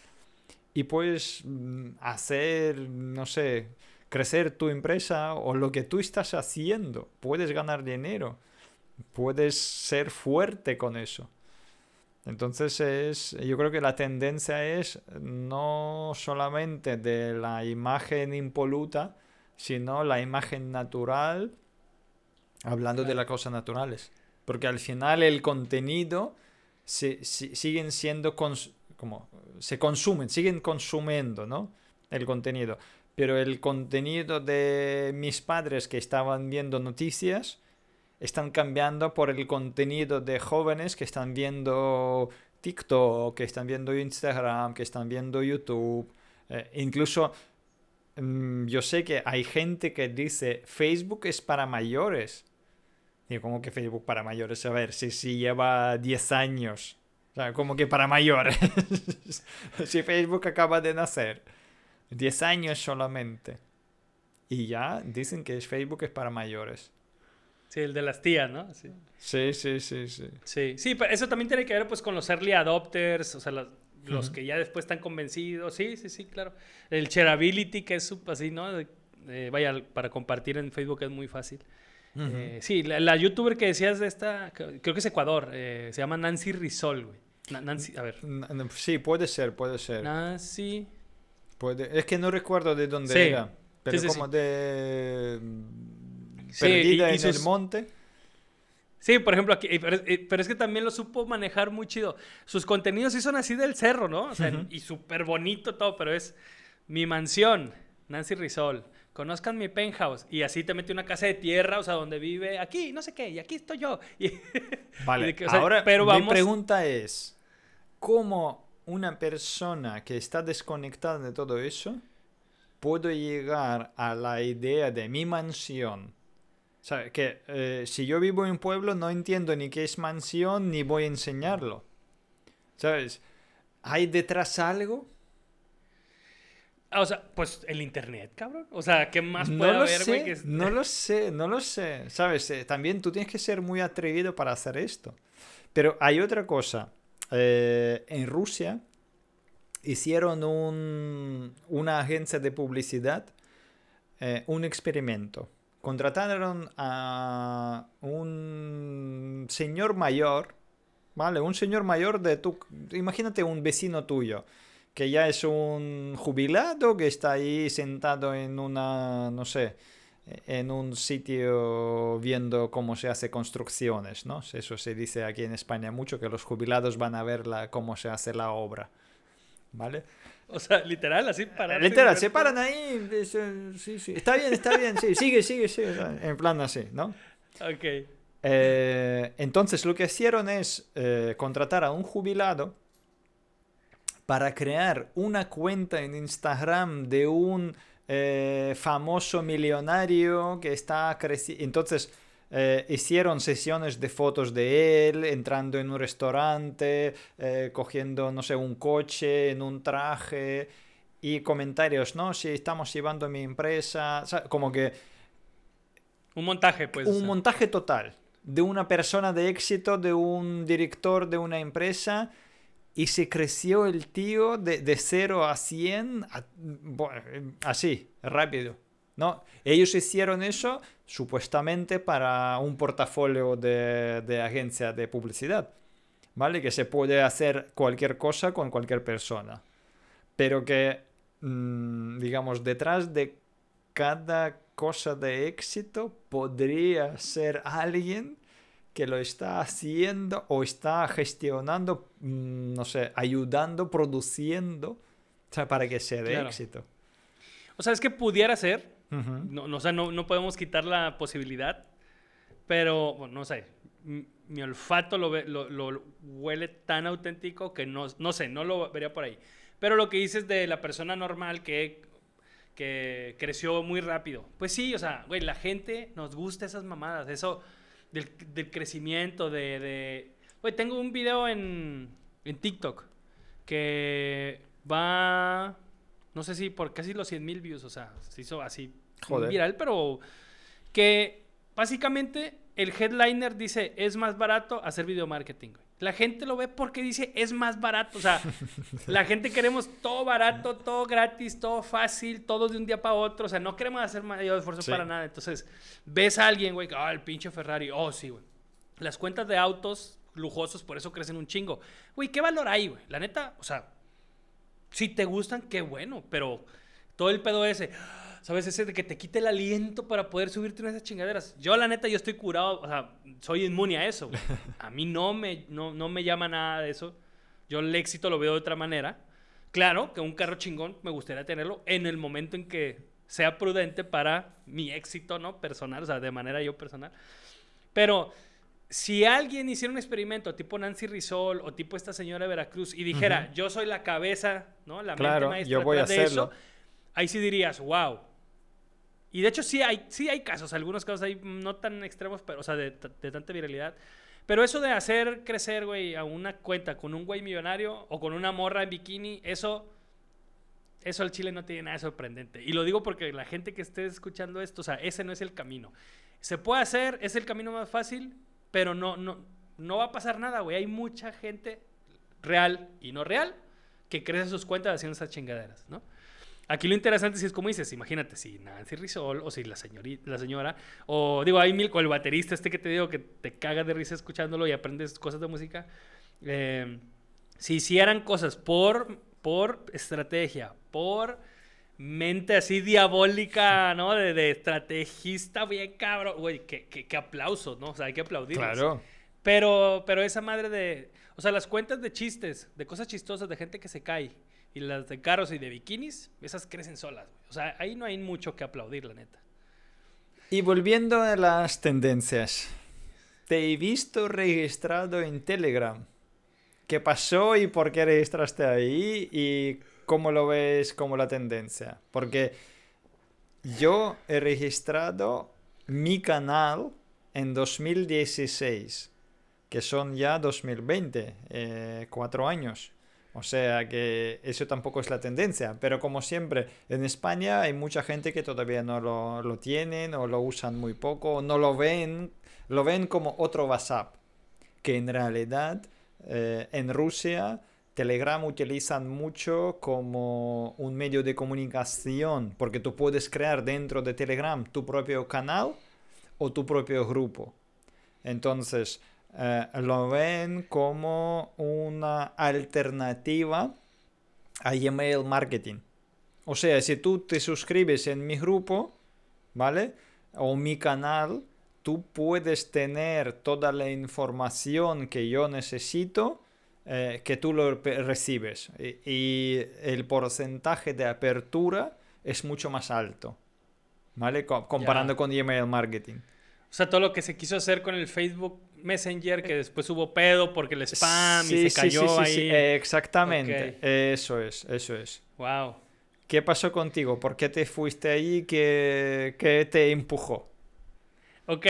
y puedes mm, hacer, no sé, crecer tu empresa o lo que tú estás haciendo. Puedes ganar dinero. Puedes ser fuerte con eso. Entonces es, yo creo que la tendencia es no solamente de la imagen impoluta, sino la imagen natural, hablando de las cosas naturales. Porque al final el contenido se, siguen siendo como se consumen, siguen consumiendo, ¿no? El contenido. Pero el contenido de mis padres que estaban viendo noticias están cambiando por el contenido de jóvenes que están viendo TikTok, que están viendo Instagram, que están viendo YouTube. Eh, incluso mm, yo sé que hay gente que dice Facebook es para mayores. Y como que Facebook para mayores, a ver, si, si lleva 10 años. O sea, como que para mayores. si Facebook acaba de nacer. 10 años solamente. Y ya dicen que Facebook es para mayores. Sí, el de las tías, ¿no? Sí. sí, sí, sí, sí. Sí, pero eso también tiene que ver pues con los early adopters, o sea, los, que ya después están convencidos. Sí, sí, sí, claro. El shareability, que es así, ¿no? vaya, para compartir en Facebook es muy fácil. Eh, sí, la, youtuber que decías de esta, creo que es Ecuador, eh, se llama Nancy Rizol, güey. Nancy, a ver. Sí, puede ser, puede ser. Nancy. Puede, es que no recuerdo de dónde era. Pero como de perdida en el monte. Sí, por ejemplo, aquí, pero, es que también lo supo manejar muy chido. Sus contenidos sí son así del cerro, ¿no? O sea, y súper bonito todo, pero es mi mansión, Nancy Rizol. Conozcan mi penthouse. Y así te mete una casa de tierra, o sea, donde vive aquí, no sé qué, y aquí estoy yo. vale, ahora pero mi pregunta es, ¿cómo una persona que está desconectada de todo eso puede llegar a la idea de mi mansión? sea, que eh, si yo vivo en un pueblo no entiendo ni qué es mansión ni voy a enseñarlo. ¿Sabes? ¿Hay detrás algo? Ah, o sea, pues el internet, cabrón. O sea, ¿qué más puede no haber, güey? No lo sé, no lo sé. ¿Sabes? Eh, también tú tienes que ser muy atrevido para hacer esto. Pero hay otra cosa. Eh, en Rusia hicieron un, una agencia de publicidad, un experimento contrataron a un señor mayor, ¿vale? Un señor mayor de tu... Imagínate un vecino tuyo, que ya es un jubilado, que está ahí sentado en una, no sé, en un sitio viendo cómo se hace construcciones, ¿no? Eso se dice aquí en España mucho, que los jubilados van a ver la, cómo se hace la obra, ¿vale? O sea, literal, así para. Literal, se paran ahí. Sí, sí. Está bien, está bien, sí. Sigue, sigue, sigue. En plan así, ¿no? Ok. Eh, entonces lo que hicieron es eh, contratar a un jubilado para crear una cuenta en Instagram de un eh, famoso millonario que está creciendo. Entonces eh, hicieron sesiones de fotos de él entrando en un restaurante, eh, cogiendo, no sé, un coche, en un traje y comentarios, ¿no? Si estamos llevando mi empresa, como que... Un montaje, pues. Un montaje total de una persona de éxito, de un director de una empresa y se creció el tío de, de 0 a 100 así, rápido. ¿no? Ellos hicieron eso supuestamente para un portafolio de, de agencia de publicidad, ¿vale? Que se puede hacer cualquier cosa con cualquier persona, pero que, mm, digamos, detrás de cada cosa de éxito podría ser alguien que lo está haciendo o está gestionando, mm, no sé, ayudando, produciendo, para que sea de éxito. O sea, es que pudiera ser. Ujú. No, no, o sea, no, no podemos quitar la posibilidad. Pero, bueno, no sé. Mi olfato lo, ve- lo, lo huele tan auténtico que no, no sé, no lo vería por ahí. Pero lo que dices de la persona normal que, que creció muy rápido. Pues sí, o sea, güey, la gente nos gusta esas mamadas. Eso del, del crecimiento, de, de... Tengo un video en, en TikTok que va, no sé si por casi los 100 mil views, o sea, se hizo así Joder. viral, pero que básicamente el headliner dice es más barato hacer video marketing. güey. La gente lo ve porque dice es más barato, o sea, la gente queremos todo barato, todo gratis, todo fácil, todo de un día para otro, o sea, no queremos hacer mayor esfuerzo Sí. para nada. Entonces, ves a alguien, güey, ah, el pinche Ferrari, oh, sí, güey. Las cuentas de autos lujosos por eso crecen un chingo. Güey, ¿qué valor hay, güey? La neta, o sea, si te gustan, qué bueno, pero todo el pedo ese, ¿sabes? Ese de que te quite el aliento para poder subirte en esas chingaderas. Yo, la neta, yo estoy curado, o sea, soy inmune a eso. A mí no me, no, no me llama nada de eso. Yo el éxito lo veo de otra manera. Claro que un carro chingón me gustaría tenerlo en el momento en que sea prudente para mi éxito, ¿no? Personal, o sea, de manera yo personal. Pero si alguien hiciera un experimento tipo Nancy Rizol o tipo esta señora de Veracruz y dijera, yo soy la cabeza, ¿no? La Claro, mente maestra yo voy a hacerlo. eso, ahí sí dirías, wow. Y de hecho sí hay, sí hay casos, algunos casos hay no tan extremos, pero, o sea, de, de tanta viralidad. Pero eso de hacer crecer, güey, a una cuenta con un güey millonario o con una morra en bikini, eso, eso al chile no tiene nada de sorprendente. Y lo digo porque la gente que esté escuchando esto, o sea, ese no es el camino. Se puede hacer, es el camino más fácil, pero no, no, no va a pasar nada, güey. Hay mucha gente real y no real que crece sus cuentas haciendo esas chingaderas, ¿no? Aquí lo interesante sí es como dices, imagínate si Nancy Rizol o si la, señorita, la señora, o digo, hay mil, o el baterista este que te digo que te cagas de risa escuchándolo y aprendes cosas de música, eh, si hicieran cosas por, por estrategia, por mente así diabólica, ¿no? De, de estrategista bien cabrón, güey, qué, qué, qué aplauso, ¿no? O sea, hay que aplaudirles. Claro. Pero, pero esa madre de. O sea, las cuentas de chistes, de cosas chistosas, de gente que se cae, y las de carros y de bikinis, esas crecen solas. O sea, ahí no hay mucho que aplaudir, la neta. Y volviendo a las tendencias, te he visto registrado en Telegram. ¿Qué pasó y por qué registraste ahí? ¿Y cómo lo ves como la tendencia? Porque yo he registrado mi canal en 2016, que son ya 2020, eh, cuatro años. O sea que eso tampoco es la tendencia, pero como siempre, en España hay mucha gente que todavía no lo, lo tienen o lo usan muy poco, o no lo ven, lo ven como otro WhatsApp, que en realidad eh, en Rusia Telegram utilizan mucho como un medio de comunicación, porque tú puedes crear dentro de Telegram tu propio canal o tu propio grupo. Entonces, eh, lo ven como una alternativa a email marketing. O sea, si tú te suscribes en mi grupo, ¿vale? O mi canal, tú puedes tener toda la información que yo necesito, eh, que tú lo recibes. Y, y el porcentaje de apertura es mucho más alto, ¿vale? Co- comparando con email marketing. O sea, todo lo que se quiso hacer con el Facebook Messenger, que después hubo pedo porque el spam Sí, y se cayó sí, sí, ahí. sí, exactamente. Ok. Eso es, eso es. Wow. ¿Qué pasó contigo? ¿Por qué te fuiste ahí? ¿Qué, qué te empujó? Ok.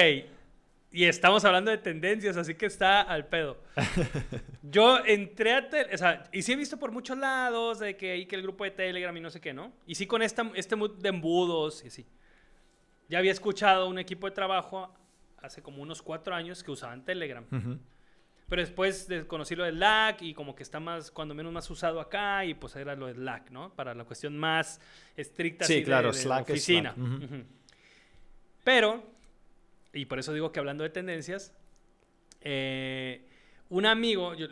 Y estamos hablando de tendencias, así que está al pedo. Yo entré a... O sea, y sí he visto por muchos lados de que hay que el grupo de Telegram y no sé qué, ¿no? Y sí con esta, este mood de embudos y así. Ya había escuchado un equipo de trabajo hace como unos cuatro años que usaban Telegram. Pero después de- conocí lo del Slack y como que está más, cuando menos más usado acá y pues era lo del Slack, ¿no? Para la cuestión más estricta Sí, así de- claro, de, Slack es oficina. Slack, ujú. Ujú. Pero, y por eso digo que hablando de tendencias, eh, un amigo yo,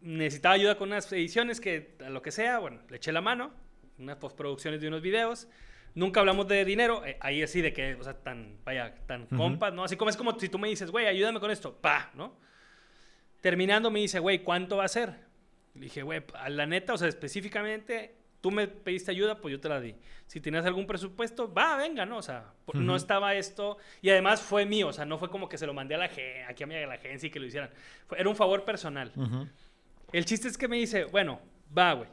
necesitaba ayuda con unas ediciones que, a lo que sea, bueno, le eché la mano, unas postproducciones de unos videos. Nunca hablamos de dinero, eh, ahí así de que, o sea, tan, vaya, tan compas, ¿no? Así como es como si tú me dices, güey, ayúdame con esto, pa, ¿no? Terminando me dice, güey, ¿cuánto va a ser? Le dije, güey, a la neta, o sea, específicamente, tú me pediste ayuda, pues yo te la di. Si tenías algún presupuesto, va, venga, ¿no? O sea, no estaba esto. Y además fue mío, o sea, no fue como que se lo mandé a la aquí a, mi, la agencia y que lo hicieran. era un favor personal. El chiste es que me dice, bueno, va, güey.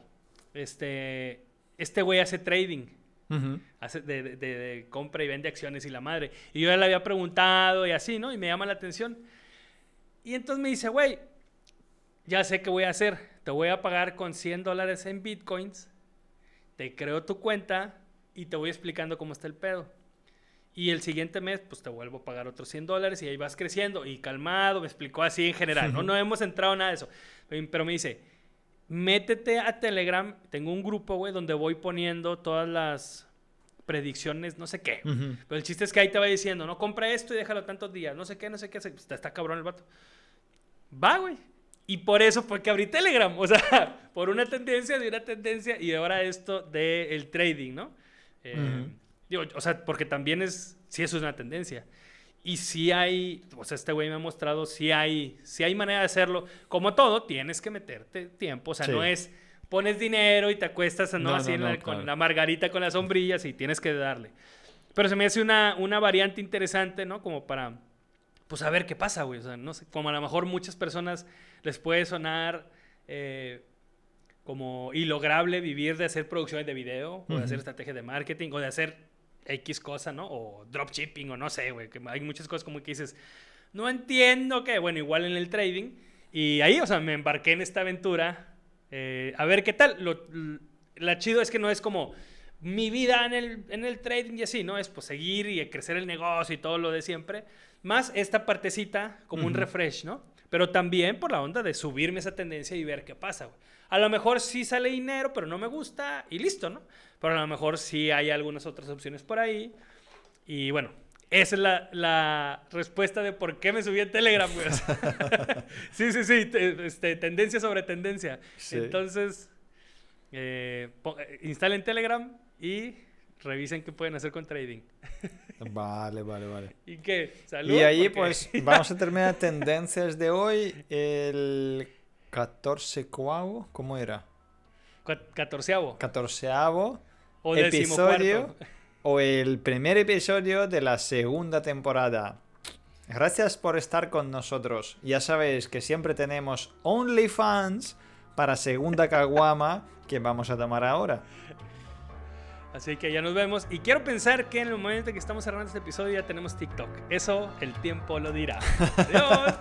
Este, este güey hace trading. Hace de, de, compra y vende acciones y la madre. Y yo ya le había preguntado y así, ¿no? Y me llama la atención. Y entonces me dice, güey, ya sé qué voy a hacer. Te voy a pagar con 100 dólares en bitcoins. Te creo tu cuenta y te voy explicando cómo está el pedo. Y el siguiente mes, pues te vuelvo a pagar otros 100 dólares y ahí vas creciendo. Y calmado, me explicó así en general. No, no hemos entrado en nada de eso. Pero me dice, métete a Telegram. Tengo un grupo, güey, donde voy poniendo todas las predicciones, no sé qué. Pero el chiste es que ahí te va diciendo, no, compra esto y déjalo tantos días. No sé qué, no sé qué. Está, está cabrón el vato. Va, güey. Y por eso fue que abrí Telegram. O sea, por una tendencia de una tendencia y ahora esto del trading, ¿no? Eh, digo, o sea, porque también es, sí eso es una tendencia. Y si hay, o sea, este güey me ha mostrado, si hay, si hay manera de hacerlo. Como todo, tienes que meterte tiempo. O sea, no es pones dinero y te acuestas ¿no? así con la margarita con las sombrillas y tienes que darle. Pero se me hace una, una variante interesante, ¿no? Como para, pues a ver qué pasa, güey. O sea, no sé, como a lo mejor muchas personas les puede sonar eh, como ilograble vivir de hacer producciones de video, o de hacer estrategias de marketing, o de hacer X cosa, ¿no? O dropshipping, o no sé, güey. Que hay muchas cosas como que dices, no entiendo qué. Bueno, igual en el trading. Y ahí, o sea, me embarqué en esta aventura. Eh, a ver qué tal. Lo, la chido es que no es como mi vida en el, en el trading y así, ¿no? Es pues seguir y crecer el negocio y todo lo de siempre. Más esta partecita como un refresh, ¿no? Pero también por la onda de subirme esa tendencia y ver qué pasa, A lo mejor sí sale dinero, pero no me gusta y listo, ¿no? Pero a lo mejor sí hay algunas otras opciones por ahí. Y bueno, esa es la, respuesta de por qué me subí en Telegram, güey. sí, sí, sí, este, tendencia sobre tendencia. Entonces, eh, eh, instalen Telegram y revisen qué pueden hacer con trading. Vale, vale, vale. ¿Y qué? ¿Salud? Y ahí pues vamos a terminar tendencias de hoy. El 14 cuavo, ¿cómo era? Catorceavo. Catorceavo o episodio o el primer episodio de la segunda temporada. Gracias por estar con nosotros. Ya sabéis que siempre tenemos OnlyFans para segunda caguama que vamos a tomar ahora. Así que ya nos vemos. Y quiero pensar que en el momento en que estamos cerrando este episodio ya tenemos TikTok. Eso el tiempo lo dirá. Adiós.